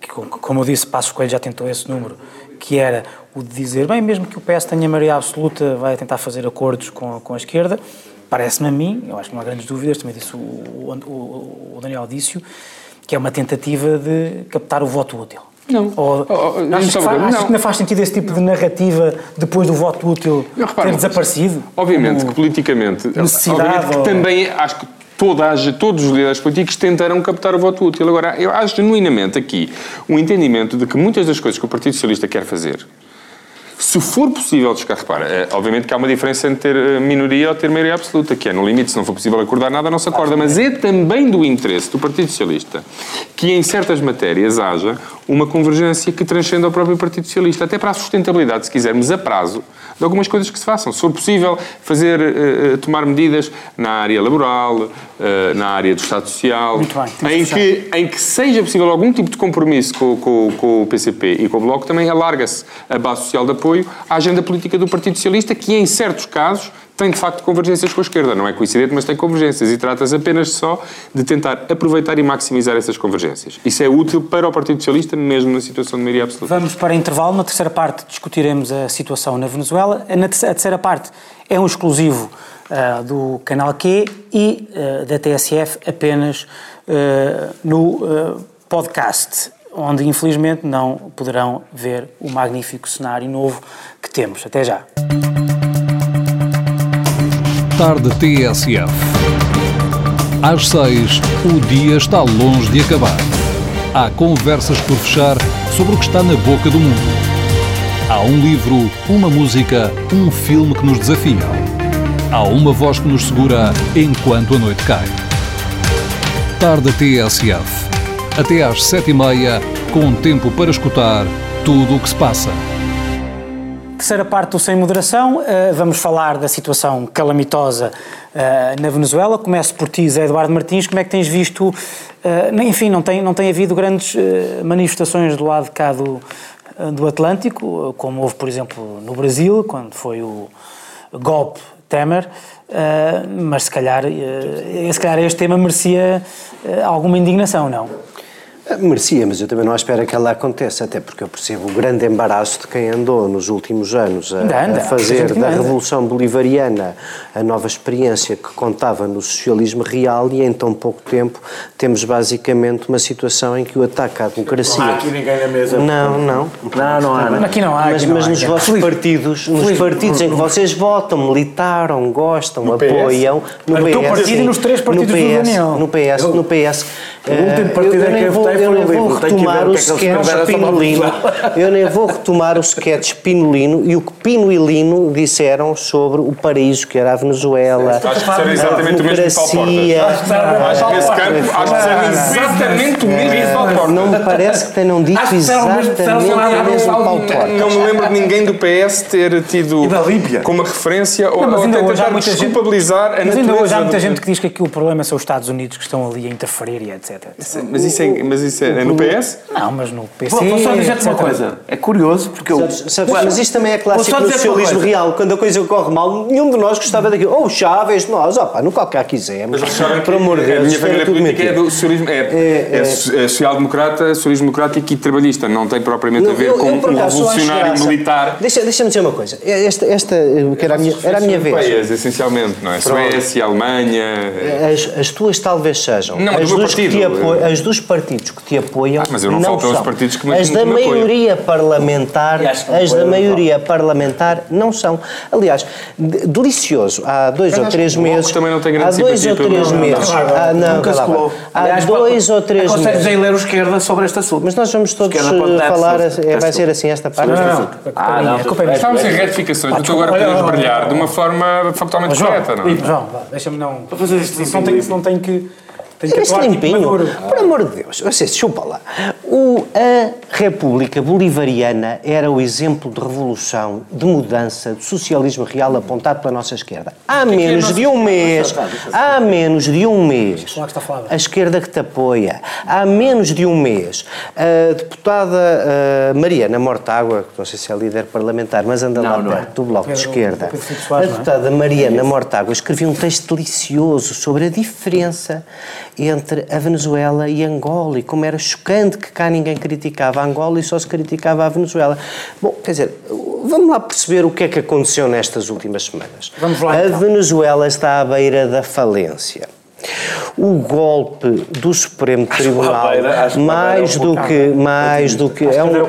que, co- como eu disse, Passos Coelho já tentou esse número, que era o de dizer, bem, mesmo que o PS tenha maioria absoluta, vai tentar fazer acordos com, com a esquerda, parece-me a mim, eu acho que não há grandes dúvidas, também disse o, o, o- o Daniel Dício, que é uma tentativa de captar o voto útil. Não. Ou, Oh, oh, achas, diz-me que fa- achas não. que não faz sentido esse tipo de narrativa depois do voto útil Não, repara ter desaparecido? Obviamente Como- que politicamente, necessidade obviamente que ou- também acho que toda, a- todos os líderes políticos tentarão captar o voto útil. Agora, eu acho genuinamente aqui um entendimento de que muitas das coisas que o Partido Socialista quer fazer, se for possível descar, repara, eh, obviamente que há uma diferença entre ter eh, minoria ou ter maioria absoluta, que é no limite, se não for possível acordar nada, não se acorda, mas é também do interesse do Partido Socialista que em certas matérias haja uma convergência que transcenda ao próprio Partido Socialista, até para a sustentabilidade, se quisermos, a prazo, de algumas coisas que se façam. Se for possível fazer, uh, tomar medidas na área laboral, na área do Estado Social, bem, em, que, em que seja possível algum tipo de compromisso com, com, com o PCP e com o Bloco, também alarga-se a base social de apoio à agenda política do Partido Socialista, que em certos casos tem de facto convergências com a esquerda. Não é coincidente, mas tem convergências. E trata-se apenas só de tentar aproveitar e maximizar essas convergências. Isso é útil para o Partido Socialista, mesmo na situação de maioria absoluta. Vamos para intervalo. Na terceira parte discutiremos a situação na Venezuela. Na terceira parte é um exclusivo uh, do canal Q e uh, da TSF apenas uh, no podcast onde infelizmente não poderão ver o magnífico cenário novo que temos. Até já. Tarde TSF. Às seis, o dia está longe de acabar. Há conversas por fechar sobre o que está na boca do mundo. Há um livro, uma música, um filme que nos desafiam. Há uma voz que nos segura enquanto a noite cai. Tarde TSF. Até às sete e meia, com tempo para escutar tudo o que se passa. Terceira parte do Sem Moderação, uh, vamos falar da situação calamitosa uh, na Venezuela. Começo por ti, Zé Eduardo Martins, como é que tens visto, uh, enfim, não tem, não tem havido grandes manifestações do lado de cá do, do Atlântico, como houve, por exemplo, no Brasil, quando foi o golpe Temer, mas se calhar, se calhar este tema merecia alguma indignação, não? Merecia, mas eu também não espero que ela aconteça, até porque eu percebo o grande embaraço de quem andou nos últimos anos a, anda, anda, a fazer da Revolução Bolivariana a nova experiência que contava no socialismo real e em tão pouco tempo temos basicamente uma situação em que o ataque à democracia... Não há aqui ninguém na mesa. Não, não. Não, não há. Não. Aqui não há. Mas, não mas há, nos vossos Felipe. partidos, nos Felipe. partidos em que vocês votam, militaram, gostam, no apoiam... No PS, no partido e nos três partidos no PS, do. No PS, no PS. O último partido eu, eu é que eu votei eu nem vou retomar o sketch Pinolino. Eu nem vou retomar o sketch Pinolino e o que Pino e Lino disseram sobre o paraíso que era a Venezuela. Acho que será exatamente o mesmo democracia. Acho que esse campo, acho que será exatamente o mesmo Paulo Portas. Não me parece que tenham dito exatamente o mesmo Paulo. Não me lembro de ninguém do PS ter tido como referência ou tentar desculpabilizar a Mas ainda hoje há muita gente que diz que o problema são os Estados Unidos que estão ali a interferir e etc. Mas isso é, mas isso é, é no PS? Não, mas no PC. Vou, vou só dizer-te uma coisa. É curioso porque eu. Sabes, sabes, mas isto também é clássico do socialismo real. Quando a coisa corre mal, nenhum de nós gostava daquilo. Ou oh, Chaves, nós, opá, no qualquer quisermos. Mas sabem por amor de Deus. A minha família política é do socialismo. É, é, é, é social-democrata, socialismo democrático e trabalhista. Não tem propriamente não, a ver eu, com um revolucionário militar. Deixa-me dizer uma coisa. Esta, esta que era a minha, era a minha vez. Europeias, essencialmente, não é? Suécia, Alemanha. As, as tuas talvez sejam. Não, as do meu partido. As dos partidos que te apoiam. Ah, mas eu não, não falo pelos partidos que me As da maioria parlamentar, as da maioria parlamentar não são. Aliás, delicioso. Há dois ou três meses. Também não tem grande há dois ou três meses. Ah, não. Há dois ou três meses. Consegues ler o esquerda sobre este assunto. Mas nós vamos todos falar. Vai ser assim esta parte? Ah, não. Estamos em retificações. Eu estou agora a poder brilhar de uma forma factualmente correta, não é? João, deixa-me não. Para fazer isto, não tem que tem que este limpinho, por amor de Deus, vocês, chupa lá. O, a República Bolivariana era o exemplo de revolução, de mudança, de socialismo real apontado pela nossa esquerda. Há menos de um mês, há menos de um mês, a esquerda que te apoia, há menos de um mês, a deputada Mariana Mortágua, que não sei se é líder parlamentar, mas anda lá perto do Bloco de Esquerda, a deputada Mariana Mortágua escreveu um texto delicioso sobre a diferença entre a Venezuela e Angola e como era chocante que cá ninguém criticava Angola e só se criticava a Venezuela. Bom, quer dizer, vamos lá perceber o que é que aconteceu nestas últimas semanas. Vamos lá, a então. Venezuela está à beira da falência o golpe do Supremo Tribunal mais do que mais do que é um, não,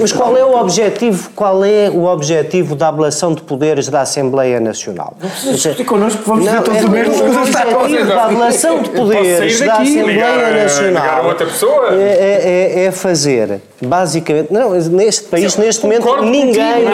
mas qual é o objetivo qual é o objetivo da ablação de poderes da Assembleia Nacional? Não precisa discutir connosco vamos não, todos é, o mesmo o objetivo da ablação de poderes da Assembleia Nacional é, é, é, fazer basicamente não neste país neste momento ninguém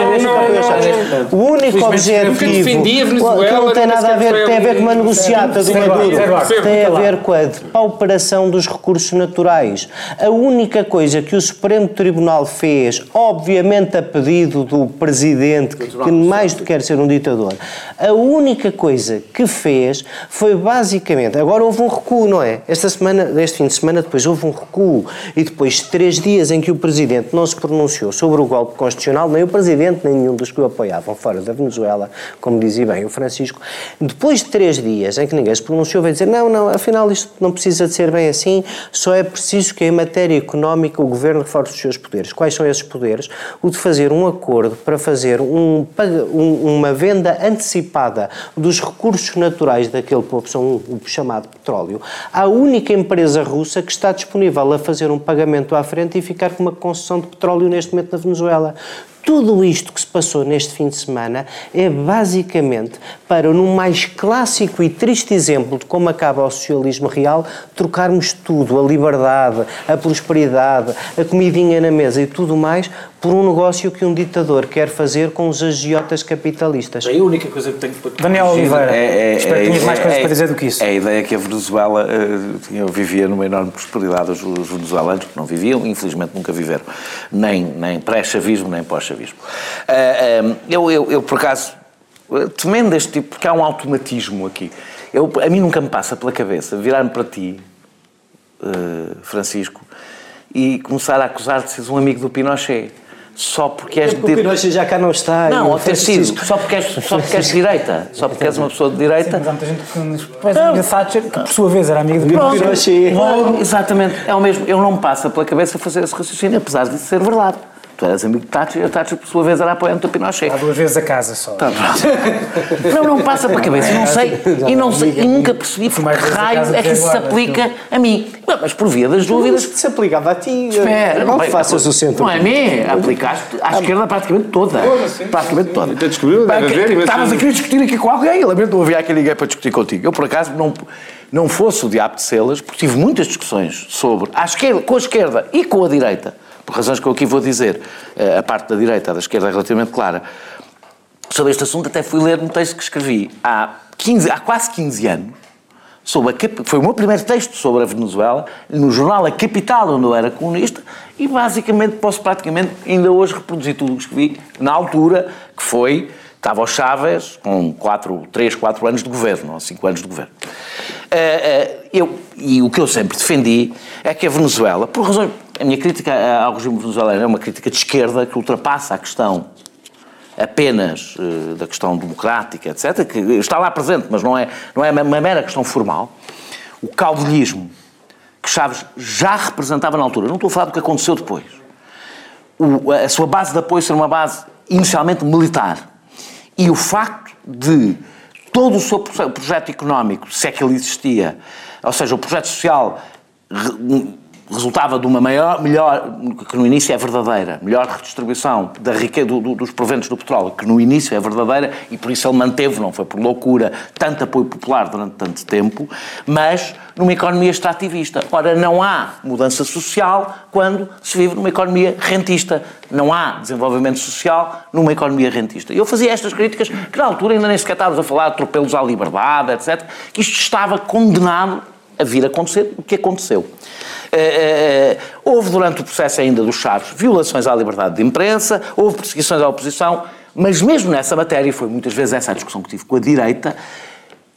o único objetivo que não tem nada a ver tem a ver com uma negociata do Maduro tem a ver com a depauperação dos recursos naturais. A única coisa que o Supremo Tribunal fez, obviamente a pedido do Presidente, que, que mais do que quer ser um ditador, a única coisa que fez foi basicamente, agora houve um recuo, não é? Esta semana, este fim de semana, depois houve um recuo e depois de três dias em que o Presidente não se pronunciou sobre o golpe constitucional, nem o Presidente, nem nenhum dos que o apoiavam fora da Venezuela, como dizia bem o Francisco, depois de três dias em que ninguém se pronunciou, veio dizer não, não, afinal isto não precisa de ser bem assim, só é preciso que em matéria económica o Governo reforce os seus poderes. Quais são esses poderes? O de fazer um acordo para fazer um, uma venda antecipada dos recursos naturais daquele povo, são o chamado petróleo, à única empresa russa que está disponível a fazer um pagamento à frente e ficar com uma concessão de petróleo neste momento na Venezuela. Tudo isto que se passou neste fim de semana é basicamente para, num mais clássico e triste exemplo de como acaba o socialismo real, trocarmos tudo, a liberdade, a prosperidade, a comidinha na mesa e tudo mais, por um negócio que um ditador quer fazer com os agiotas capitalistas. É a única coisa que tenho para Daniel Oliveira, é, é, espero que tenhas mais coisas é, para dizer do que isso. É a ideia que a Venezuela uh, vivia numa enorme prosperidade, os, os venezuelanos que não viviam, infelizmente nunca viveram, nem, nem pré-chavismo, nem pós-chavismo. Uh, uh, eu, eu, eu, por acaso, temendo este tipo, porque há um automatismo aqui, eu, a mim nunca me passa pela cabeça virar-me para ti, Francisco, e começar a acusar de seres um amigo do Pinochet só porque és de direita. O Pinochet já cá não está. Não, ou ter sido, só porque, és, só porque és de direita. Só porque és uma pessoa de direita. Sim, mas há muita gente que nos amiga Thatcher, que por sua vez era amigo do Pinochet. Exatamente, é o mesmo. Eu não me passa pela cabeça fazer esse raciocínio, apesar disso ser verdade. Tu eras amigo de Thatcher e a Thatcher, por sua vez, era apoiante do Pinochet. Há duas vezes a casa só. Tá, não, não passa pela cabeça. E não sei, e, não sei, e nunca percebi por que raio é que isso se aplica a mim. Mas por via das dúvidas. se aplicava a ti. Espera, não, faças o centro. Não é a mim, aplicaste à esquerda praticamente toda. Praticamente toda. Então. Estavas a querer discutir aqui com alguém. Lamento não havia aqui ninguém para discutir contigo. Eu, por acaso, não não fosse o diabo de Celas, porque tive muitas discussões sobre a esquerda, com a esquerda e com a direita, por razões que eu aqui vou dizer, eh, a parte da direita, a da esquerda é relativamente clara. Sobre este assunto até fui ler um texto que escrevi há, 15, há quase 15 anos, sobre a, foi o meu primeiro texto sobre a Venezuela, no jornal A Capital, onde eu era comunista, e basicamente posso praticamente ainda hoje reproduzir tudo o que escrevi na altura, que foi, estava o Chávez com 4, 3, 4 anos de governo, ou 5 anos de governo. Uh, uh, eu, e o que eu sempre defendi é que a Venezuela, por razões a minha crítica ao regime venezuelano é uma crítica de esquerda que ultrapassa a questão apenas uh, da questão democrática, etc., que está lá presente, mas não é, não é uma mera questão formal. O caudelismo que Chaves já representava na altura, não estou a falar do que aconteceu depois. O, a sua base de apoio ser uma base inicialmente militar. E o facto de todo o seu projeto económico, se é que ele existia, ou seja, o projeto social resultava de uma maior, melhor, que no início é verdadeira, melhor redistribuição da riqueza, do, do, dos proventos do petróleo, que no início é verdadeira e por isso ele manteve, não foi por loucura, tanto apoio popular durante tanto tempo, mas numa economia extrativista. Ora, não há mudança social quando se vive numa economia rentista. Não há desenvolvimento social numa economia rentista. Eu fazia estas críticas que na altura ainda nem sequer estávamos a falar de atropelos à liberdade, etc., que isto estava condenado a vir a acontecer o que aconteceu. Eh, eh, houve durante o processo ainda dos Chaves violações à liberdade de imprensa, houve perseguições à oposição, mas mesmo nessa matéria, e foi muitas vezes essa a discussão que tive com a direita,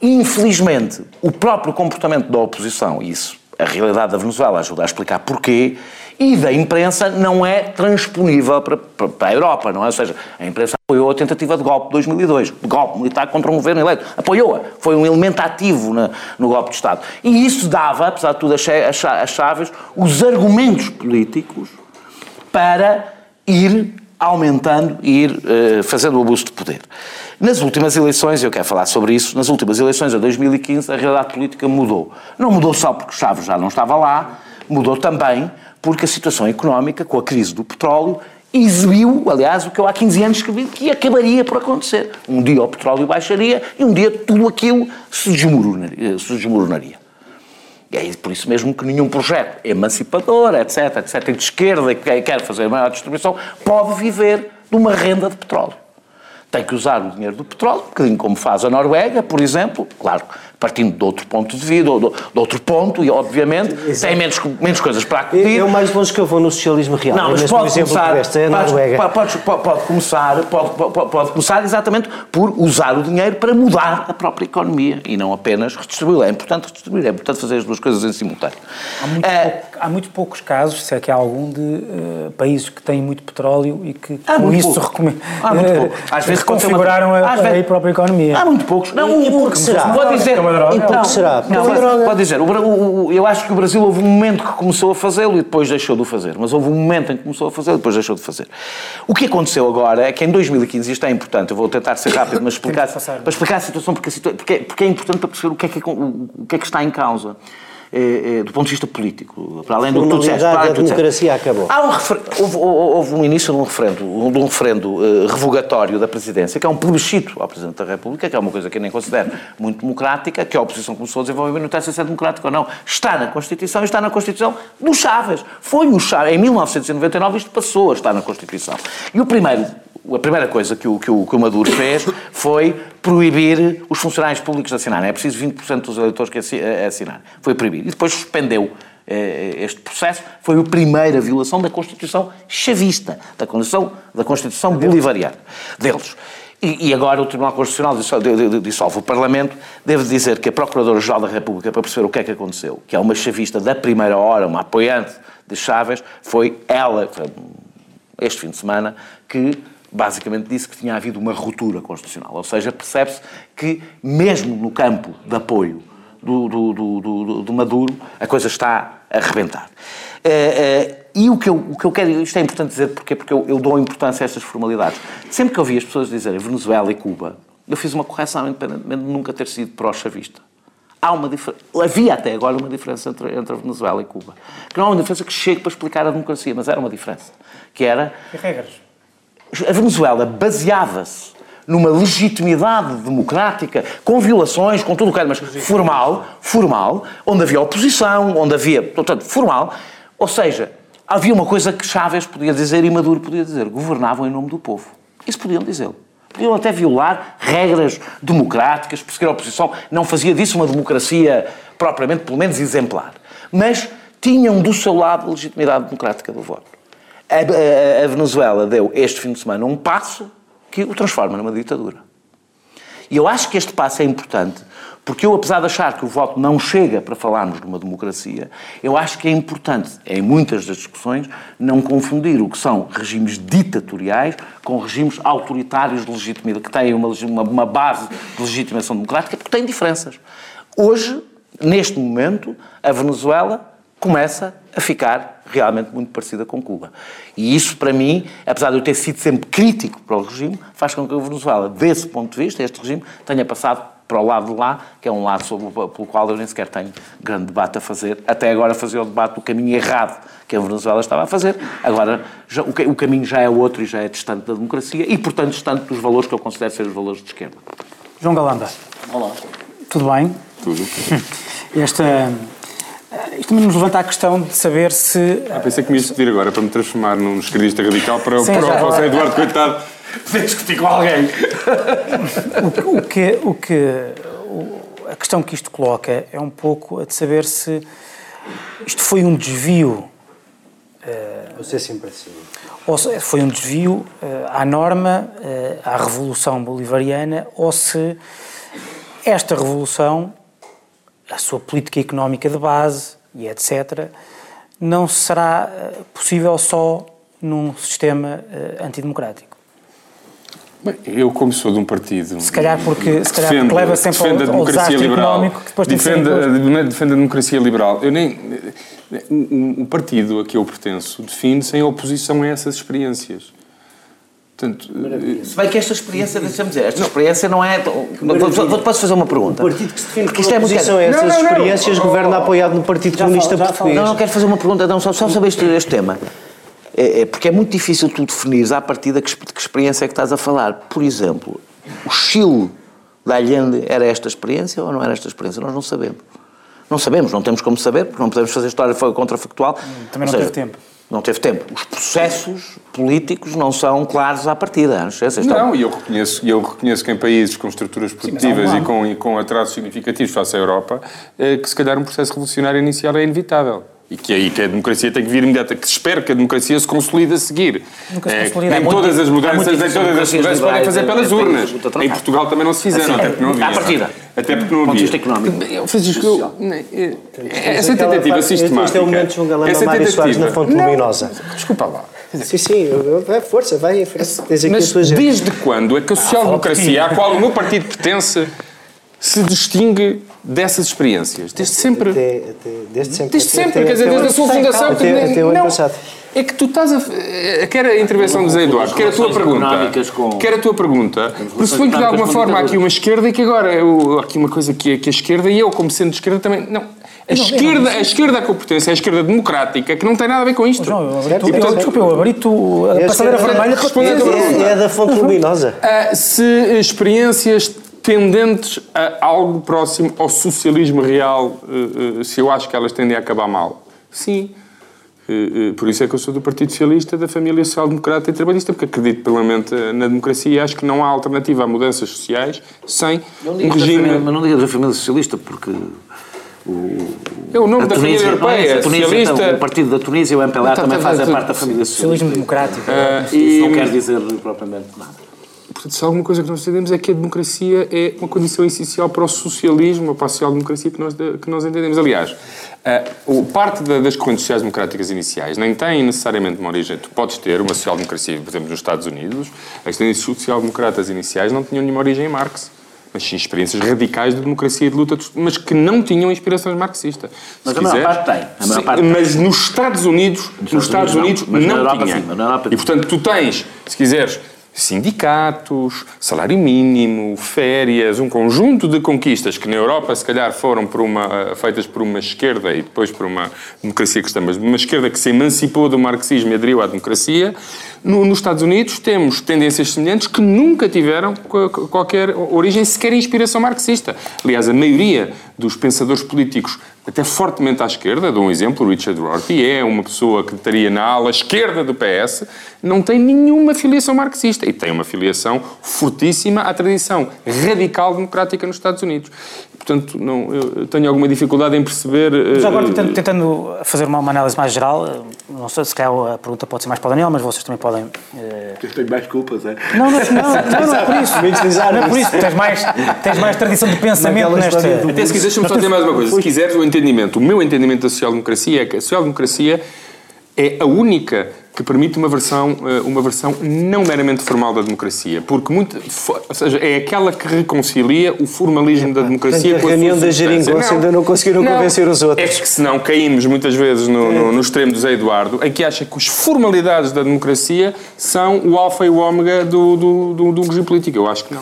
infelizmente o próprio comportamento da oposição, e isso a realidade da Venezuela ajuda a explicar porquê, e da imprensa não é transponível para, para, a Europa, não é? Ou seja, a imprensa apoiou a tentativa de golpe de 2002, de golpe militar contra um governo eleito. Apoiou-a. Foi um elemento ativo na, no golpe de Estado. E isso dava, apesar de tudo, a Chaves os argumentos políticos para ir aumentando e ir uh, fazendo o abuso de poder. Nas últimas eleições, eu quero falar sobre isso, nas últimas eleições de 2015 a realidade política mudou. Não mudou só porque Chaves já não estava lá, mudou também porque a situação económica, com a crise do petróleo, exibiu, aliás, o que eu há 15 anos escrevi, que acabaria por acontecer. Um dia o petróleo baixaria e um dia tudo aquilo se desmoronaria. Se desmoronaria. E é por isso mesmo que nenhum projeto emancipador, etc., etc., de esquerda, que quer fazer maior distribuição, pode viver de uma renda de petróleo. Tem que usar o dinheiro do petróleo, um bocadinho como faz a Noruega, por exemplo, claro, partindo de outro ponto de vista, ou de, de outro ponto, e obviamente Exato. tem menos, menos coisas para acudir. é o mais longe que eu vou no socialismo real. Não, É mas pode começar, que deste, é pode, pode, pode- pode começar, pode, pode, pode começar exatamente por usar o dinheiro para mudar a própria economia e não apenas redistribuí-la. É importante redistribuir, é importante fazer as duas coisas em simultâneo. Há muito, É, pouco- há muito poucos casos, se é que há algum, de eh, países que têm muito petróleo e que Há com muito isso pouco. recome- Há muito pouco. Às vezes pode ser uma- reconfiguraram a, às vezes- a própria economia. Há muito poucos. Não, E o- por que será? Vou dizer, É. E não, será? Porque não, é. Pode dizer, o o- o- eu acho que o Brasil houve um momento que começou a fazê-lo e depois deixou de o fazer. Mas houve um momento em que começou a fazê-lo e depois deixou de fazer. O que aconteceu agora é que em 2015, isto é importante, eu vou tentar ser rápido, mas explicar, para explicar a situação, porque, a situa- porque, é- porque é importante para perceber o que é que, é- o, o que, é que está em causa. Eh, eh, do ponto de vista político, para além do que tu disseste. Para além disseste. democracia acabou. Há um refer- houve, houve um início de um referendo, de um referendo eh, revogatório da presidência, que é um plebiscito ao Presidente da República, que é uma coisa que eu nem considero muito democrática, que a oposição começou a desenvolver, não interessa se é democrático ou não. Está na Constituição e está na Constituição do Chaves. Foi o Chaves. Em 1999 isto passou a estar na Constituição. E o primeiro a primeira coisa que o, que, o, que o Maduro fez foi proibir os funcionários públicos de assinarem. É preciso 20% dos eleitores que eh, assinarem. Foi proibir. E depois suspendeu eh, este processo. Foi a primeira violação da Constituição chavista, da Constituição, da Constituição bolivariana deles. E, e agora o Tribunal Constitucional dissolve o Parlamento. Devo dizer que a Procuradora-Geral da República, para perceber o que é que aconteceu, que é uma chavista da primeira hora, uma apoiante de Chávez, foi ela, este fim de semana, que basicamente disse que tinha havido uma ruptura constitucional. Ou seja, percebe-se que, mesmo no campo de apoio do, do, do, do, Maduro, a coisa está a arrebentar. Eh, eh, e o que, eu, o que eu quero, isto é importante dizer porque, porque eu, eu dou importância a estas formalidades. Sempre que eu ouvi as pessoas dizerem Venezuela e Cuba, eu fiz uma correção, independentemente de nunca ter sido pró-chavista. Há uma diferença, havia até agora uma diferença entre, entre a Venezuela e Cuba. Que não é uma diferença que chega para explicar a democracia, mas era uma diferença. Que era E regras? A Venezuela baseava-se numa legitimidade democrática, com violações, com tudo o que era, mas formal, formal, onde havia oposição, onde havia, portanto, formal, ou seja, havia uma coisa que Chávez podia dizer e Maduro podia dizer, governavam em nome do povo. Isso podiam dizê-lo. Podiam até violar regras democráticas, perseguir a oposição, não fazia disso uma democracia propriamente, pelo menos, exemplar. Mas tinham do seu lado a legitimidade democrática do voto. A, a- a Venezuela deu este fim de semana um passo que o transforma numa ditadura. E eu acho que este passo é importante, porque eu, apesar de achar que o voto não chega para falarmos de uma democracia, eu acho que é importante, em muitas das discussões, não confundir o que são regimes ditatoriais com regimes autoritários de legitimidade, que têm uma, uma base de legitimação democrática, porque têm diferenças. Hoje, neste momento, a Venezuela começa a ficar realmente muito parecida com Cuba. E isso, para mim, apesar de eu ter sido sempre crítico para o regime, faz com que a Venezuela, desse ponto de vista, este regime, tenha passado para o lado de lá, que é um lado sobre, o- pelo qual eu nem sequer tenho grande debate a fazer. Até agora fazia o debate do caminho errado que a Venezuela estava a fazer. Agora já- o, o caminho já é outro e já é distante da democracia e, portanto, distante dos valores que eu considero ser os valores de esquerda. João Galanda. Olá. Tudo bem? Tudo. Esta, isto também nos levanta a questão de saber se. Ah, pensei que me ias pedir agora para me transformar num esquerdista radical para, Sim, para, já o- o agora. José Eduardo, coitado. Poder discutir com alguém. O que, o que, o- a questão que isto coloca é um pouco a de saber se isto foi um desvio, Vou ser sempre assim. ou se foi um desvio eh, à norma, eh, à revolução bolivariana, ou se esta revolução, a sua política económica de base e etc., não será eh, possível só num sistema eh, antidemocrático. Bem, eu, como sou de um partido. Se calhar porque- se calhar defende- porque leva sempre ao- defende a democracia liberal, económico que depois tem que ser defende, a, defende a democracia liberal. Eu nem. O, o partido a que eu pertenço define-se em oposição a essas experiências. Portanto, Se bem que esta experiência, deixa-me dizer, esta experiência não é. Vou- Posso fazer uma pergunta? O partido que se define Porque por isto é muito. oposição a essas Não, não, não. experiências governa apoiado no Partido Comunista falo, já Português. Não, não quero fazer uma pergunta, não, só, só saber este, este tema. É, é porque é muito difícil tu definires à partida que, exp- que experiência é que estás a falar. Por exemplo, o Chile da Allende era esta experiência ou não era esta experiência? Nós não sabemos. Não sabemos, não temos como saber, porque não podemos fazer história contrafactual. Também não seja, teve tempo. Não teve tempo. Os processos políticos não são claros à partida. Não, sei se estão- Não, e eu reconheço, eu reconheço que em países com estruturas produtivas um e, com, e com atrasos significativos face à Europa, eh, que se calhar um processo revolucionário inicial é inevitável. E que aí que a democracia tem que vir imediata, que se espera que a democracia se consolide a seguir. Nunca se Eh, consolida. nem É muito todas as difícil- é mudanças, muito nem todas as mudanças podem fazer pelas urnas. Em. Portugal também não se fizeram, Assim, até porque não havia. à partida. Até porque não Do ponto de havia. vista económico. Eu, Francisco, eu, eh, essa tentativa sistemática. Este é o momento de um Mário Soares na fonte Não, luminosa. Desculpa lá. Sim, sim, eu- vai, força, vai em frente. Mas desde quando é que a social-democracia, à qual o meu partido pertence, se distingue dessas experiências? Desde sempre. Até, até, desde sempre. Desde sempre, até- quer dizer, desde a sua fundação. Até, nem- até o ano não, passado. É que tu estás a. Quer a intervenção do Zé Eduardo, quer a tua pergunta. com- Quer a tua pergunta. Pressupõe que de alguma com forma há aqui uma esquerda e que agora eu- há aqui uma coisa que é que a esquerda e eu, como sendo de esquerda, também. Não. A esquerda, a esquerda a que eu pertenço é a esquerda democrática, que não tem nada a ver com isto. João, eu abri-te Certo, eu- certo. desculpa, eu abri-te o- a passadeira é- vermelha para responder. É, é da fonte luminosa. Ah, se experiências tendentes a algo próximo ao socialismo real, eh, eh, se eu acho que elas tendem a acabar mal. Sim. Eh, Por isso é que eu sou do Partido Socialista, da família social-democrata e trabalhista, porque acredito plenamente na democracia e acho que não há alternativa a mudanças sociais sem um da família- regime. mas não digas da família socialista, porque É o nome da família Tunísia, não é? europeia, a Tunísia, socialista. então, o partido da Tunísia e o MPLA Tá, também tá, fazem tá, parte da família Socialismo socialista. democrático. Ah, Isso e- não quer dizer propriamente nada. Portanto, se há alguma coisa que nós entendemos é que a democracia é uma condição essencial para o socialismo, ou para a social-democracia que nós, que nós entendemos. Aliás, o parte da- das correntes sociais-democráticas iniciais nem tem necessariamente uma origem. Tu podes ter uma social-democracia, por exemplo, nos Estados Unidos, as tendências social-democratas iniciais não tinham nenhuma origem em Marx. Mas sim experiências radicais de democracia e de luta, mas que não tinham inspirações marxistas. Mas Se a maior parte tem. A maior parte tem. mas nos Estados Unidos, nos Estados Unidos Unidos não. Não Europa tinha. sim, e portanto tu tens, se quiseres, sindicatos, salário mínimo, férias, um conjunto de conquistas que na Europa se calhar foram por uma, feitas por uma esquerda e depois por uma democracia cristã, mas uma esquerda que se emancipou do marxismo e aderiu à democracia. No- nos Estados Unidos temos tendências semelhantes que nunca tiveram qualquer origem, sequer inspiração marxista. Aliás, a maioria dos pensadores políticos até fortemente à esquerda, dou um exemplo, Richard Rorty é uma pessoa que estaria na ala esquerda do PS, não tem nenhuma filiação marxista e tem uma filiação fortíssima à tradição radical democrática nos Estados Unidos. Portanto, não, eu tenho alguma dificuldade em perceber... Mas agora eh, tentando, tentando fazer uma, uma análise mais geral, eh, não sei se calhar a pergunta pode ser mais para o Daniel, mas vocês também podem. eh, Eu tenho mais culpas, é? Não, não, não, não, não é por isso. Não é por isso. tens mais, tens mais tradição de pensamento nesta. Até se quiseres, deixa-me só dizer mais uma coisa. Se quiseres o entendimento, o meu entendimento da social-democracia é que a social-democracia é a única que permite uma versão, eh, uma versão não meramente formal da democracia. Porque, muito, ou seja, é aquela que reconcilia o formalismo da democracia com a reunião da geringonça ainda não conseguiram convencer os outros. É que senão caímos muitas vezes no, no, no extremo do Zé Eduardo, em que acha que as formalidades da democracia são o alfa e o ômega do, do, do, do regime político. Eu acho que não.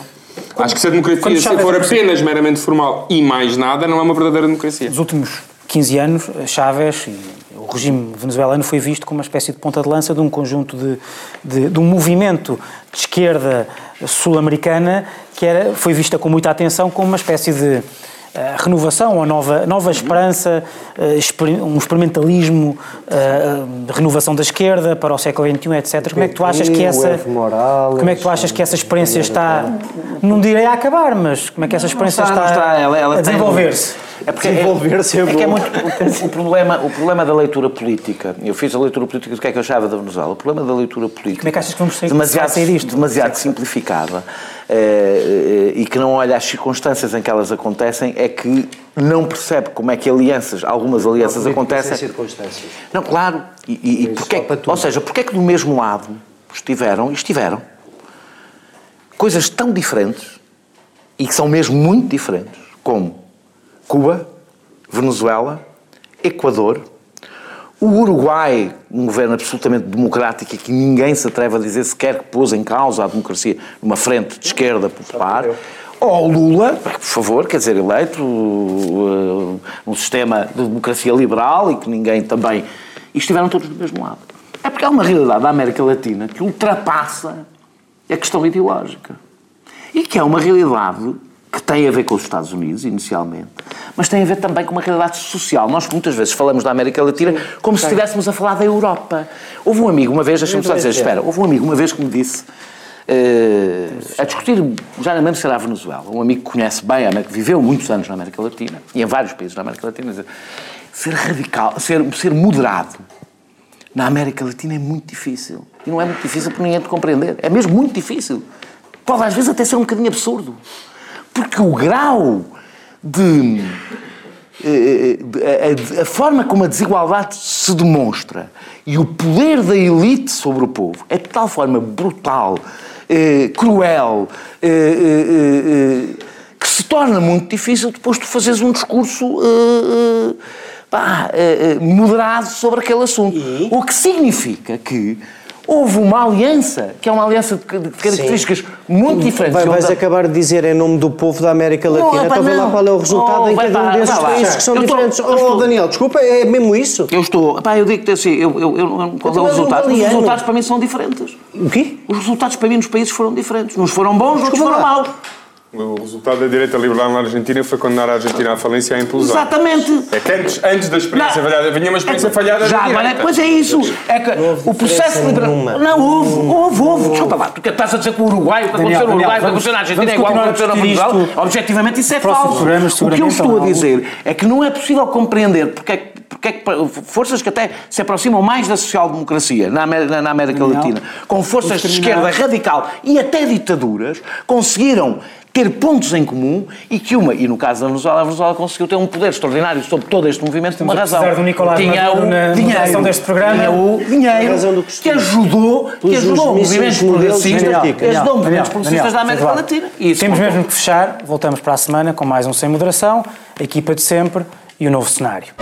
Acho que se a quando democracia Chávez for apenas meramente formal e mais nada, não é uma verdadeira democracia. Nos últimos 15 anos, Chávez e o regime venezuelano foi visto como uma espécie de ponta de lança de um conjunto de, de, de um movimento de esquerda sul-americana que era, foi vista com muita atenção como uma espécie de eh, renovação ou nova, nova esperança, um experimentalismo de renovação da esquerda para o século XXI, etc. Como é que tu achas que o essa como é que tu achas que essa experiência está não direi a acabar, mas como é que essa experiência está, a desenvolver-se? É porque Desenvolver-se é é, que é bom. muito o, o problema, o problema da leitura política. Eu fiz a leitura política do que é que eu achava da Venezuela. O problema da leitura política. Como é que achas que vamos sair- demasiado, sair disto? Demasiado simplificada e que não olha as circunstâncias em que elas acontecem é que não percebe como é que alianças, algumas alianças Sem acontecem. circunstâncias. Não, claro. E, e, e porque é ou seja, porque é que do mesmo lado estiveram e estiveram coisas tão diferentes e que são mesmo muito diferentes, como Cuba, Venezuela, Equador, o Uruguai, um governo absolutamente democrático e que ninguém se atreve a dizer sequer que pôs em causa a democracia numa frente de esquerda popular, ou Lula, por favor, quer dizer, eleito uh, num sistema de democracia liberal e que ninguém também. E estiveram todos do mesmo lado. É porque há uma realidade da América Latina que ultrapassa a questão ideológica. E que é uma realidade que tem a ver com os Estados Unidos, inicialmente, mas tem a ver também com uma realidade social. Nós muitas vezes falamos da América Latina como se estivéssemos a falar da Europa. Houve um amigo uma vez, deixa-me só dizer, espera, houve um amigo uma vez que me disse, eh, a discutir, já não lembro se era a Venezuela, um amigo que conhece bem viveu muitos anos na América Latina, e em vários países da América Latina, dizer, ser radical, ser, ser moderado na América Latina é muito difícil. E não é muito difícil por ninguém te compreender. É mesmo muito difícil. Pode às vezes até ser um bocadinho absurdo. Porque o grau de. eh, eh, A, a- a forma como a desigualdade se demonstra e o poder da elite sobre o povo é de tal forma brutal, eh, cruel, eh, eh, eh, que se torna muito difícil depois de fazeres um discurso pá, moderado sobre aquele assunto. O que significa que houve uma aliança, que é uma aliança de ca- de características muito diferentes. Vai, vais acabar de dizer em nome do povo da América Não, Latina, epá, então vê lá não. qual é o resultado Oh, em cada um desses países que são Eu estou- diferentes. eu oh, estou- Daniel, desculpa, é mesmo isso. Eu estou. Pá, eu digo-te assim, eu, eu, eu, qual é Então o és um resultado? Os resultados para mim são diferentes. O quê? Os resultados para mim nos países foram diferentes. Uns foram bons, outros foram lá. maus. O resultado da direita liberal na Argentina foi condenar a Argentina à falência e à implosão. Exatamente. É que antes, antes da experiência Não. falhada, vinha uma experiência falhada Já da direita. pois é isso. É que o processo liberal. nenhuma. Não, houve, houve, houve. Desculpa lá, porque estás a dizer que o Uruguai, o que Daniel, aconteceu no Uruguai, o que aconteceu na Argentina é igual ao que aconteceu na Venezuela. Objetivamente isso é falso. O que eu estou a não. dizer é que não é possível compreender porque é que porque é que forças que até se aproximam mais da social-democracia na América, na América Daniel, Latina, com forças de esquerda radical e até ditaduras, conseguiram ter pontos em comum e que uma, e no caso da Venezuela, a Venezuela conseguiu ter um poder extraordinário sobre todo este movimento por uma razão. do Nicolás tinha o na dinheiro, deste programa. tinha o dinheiro razão do que costume. ajudou, que ajudou movimentos modelos progressistas, ajudou movimentos progressistas da América Latina. E isso Temos contou. mesmo que fechar. Voltamos para a semana com mais um Sem Moderação, a equipa de sempre e o novo cenário.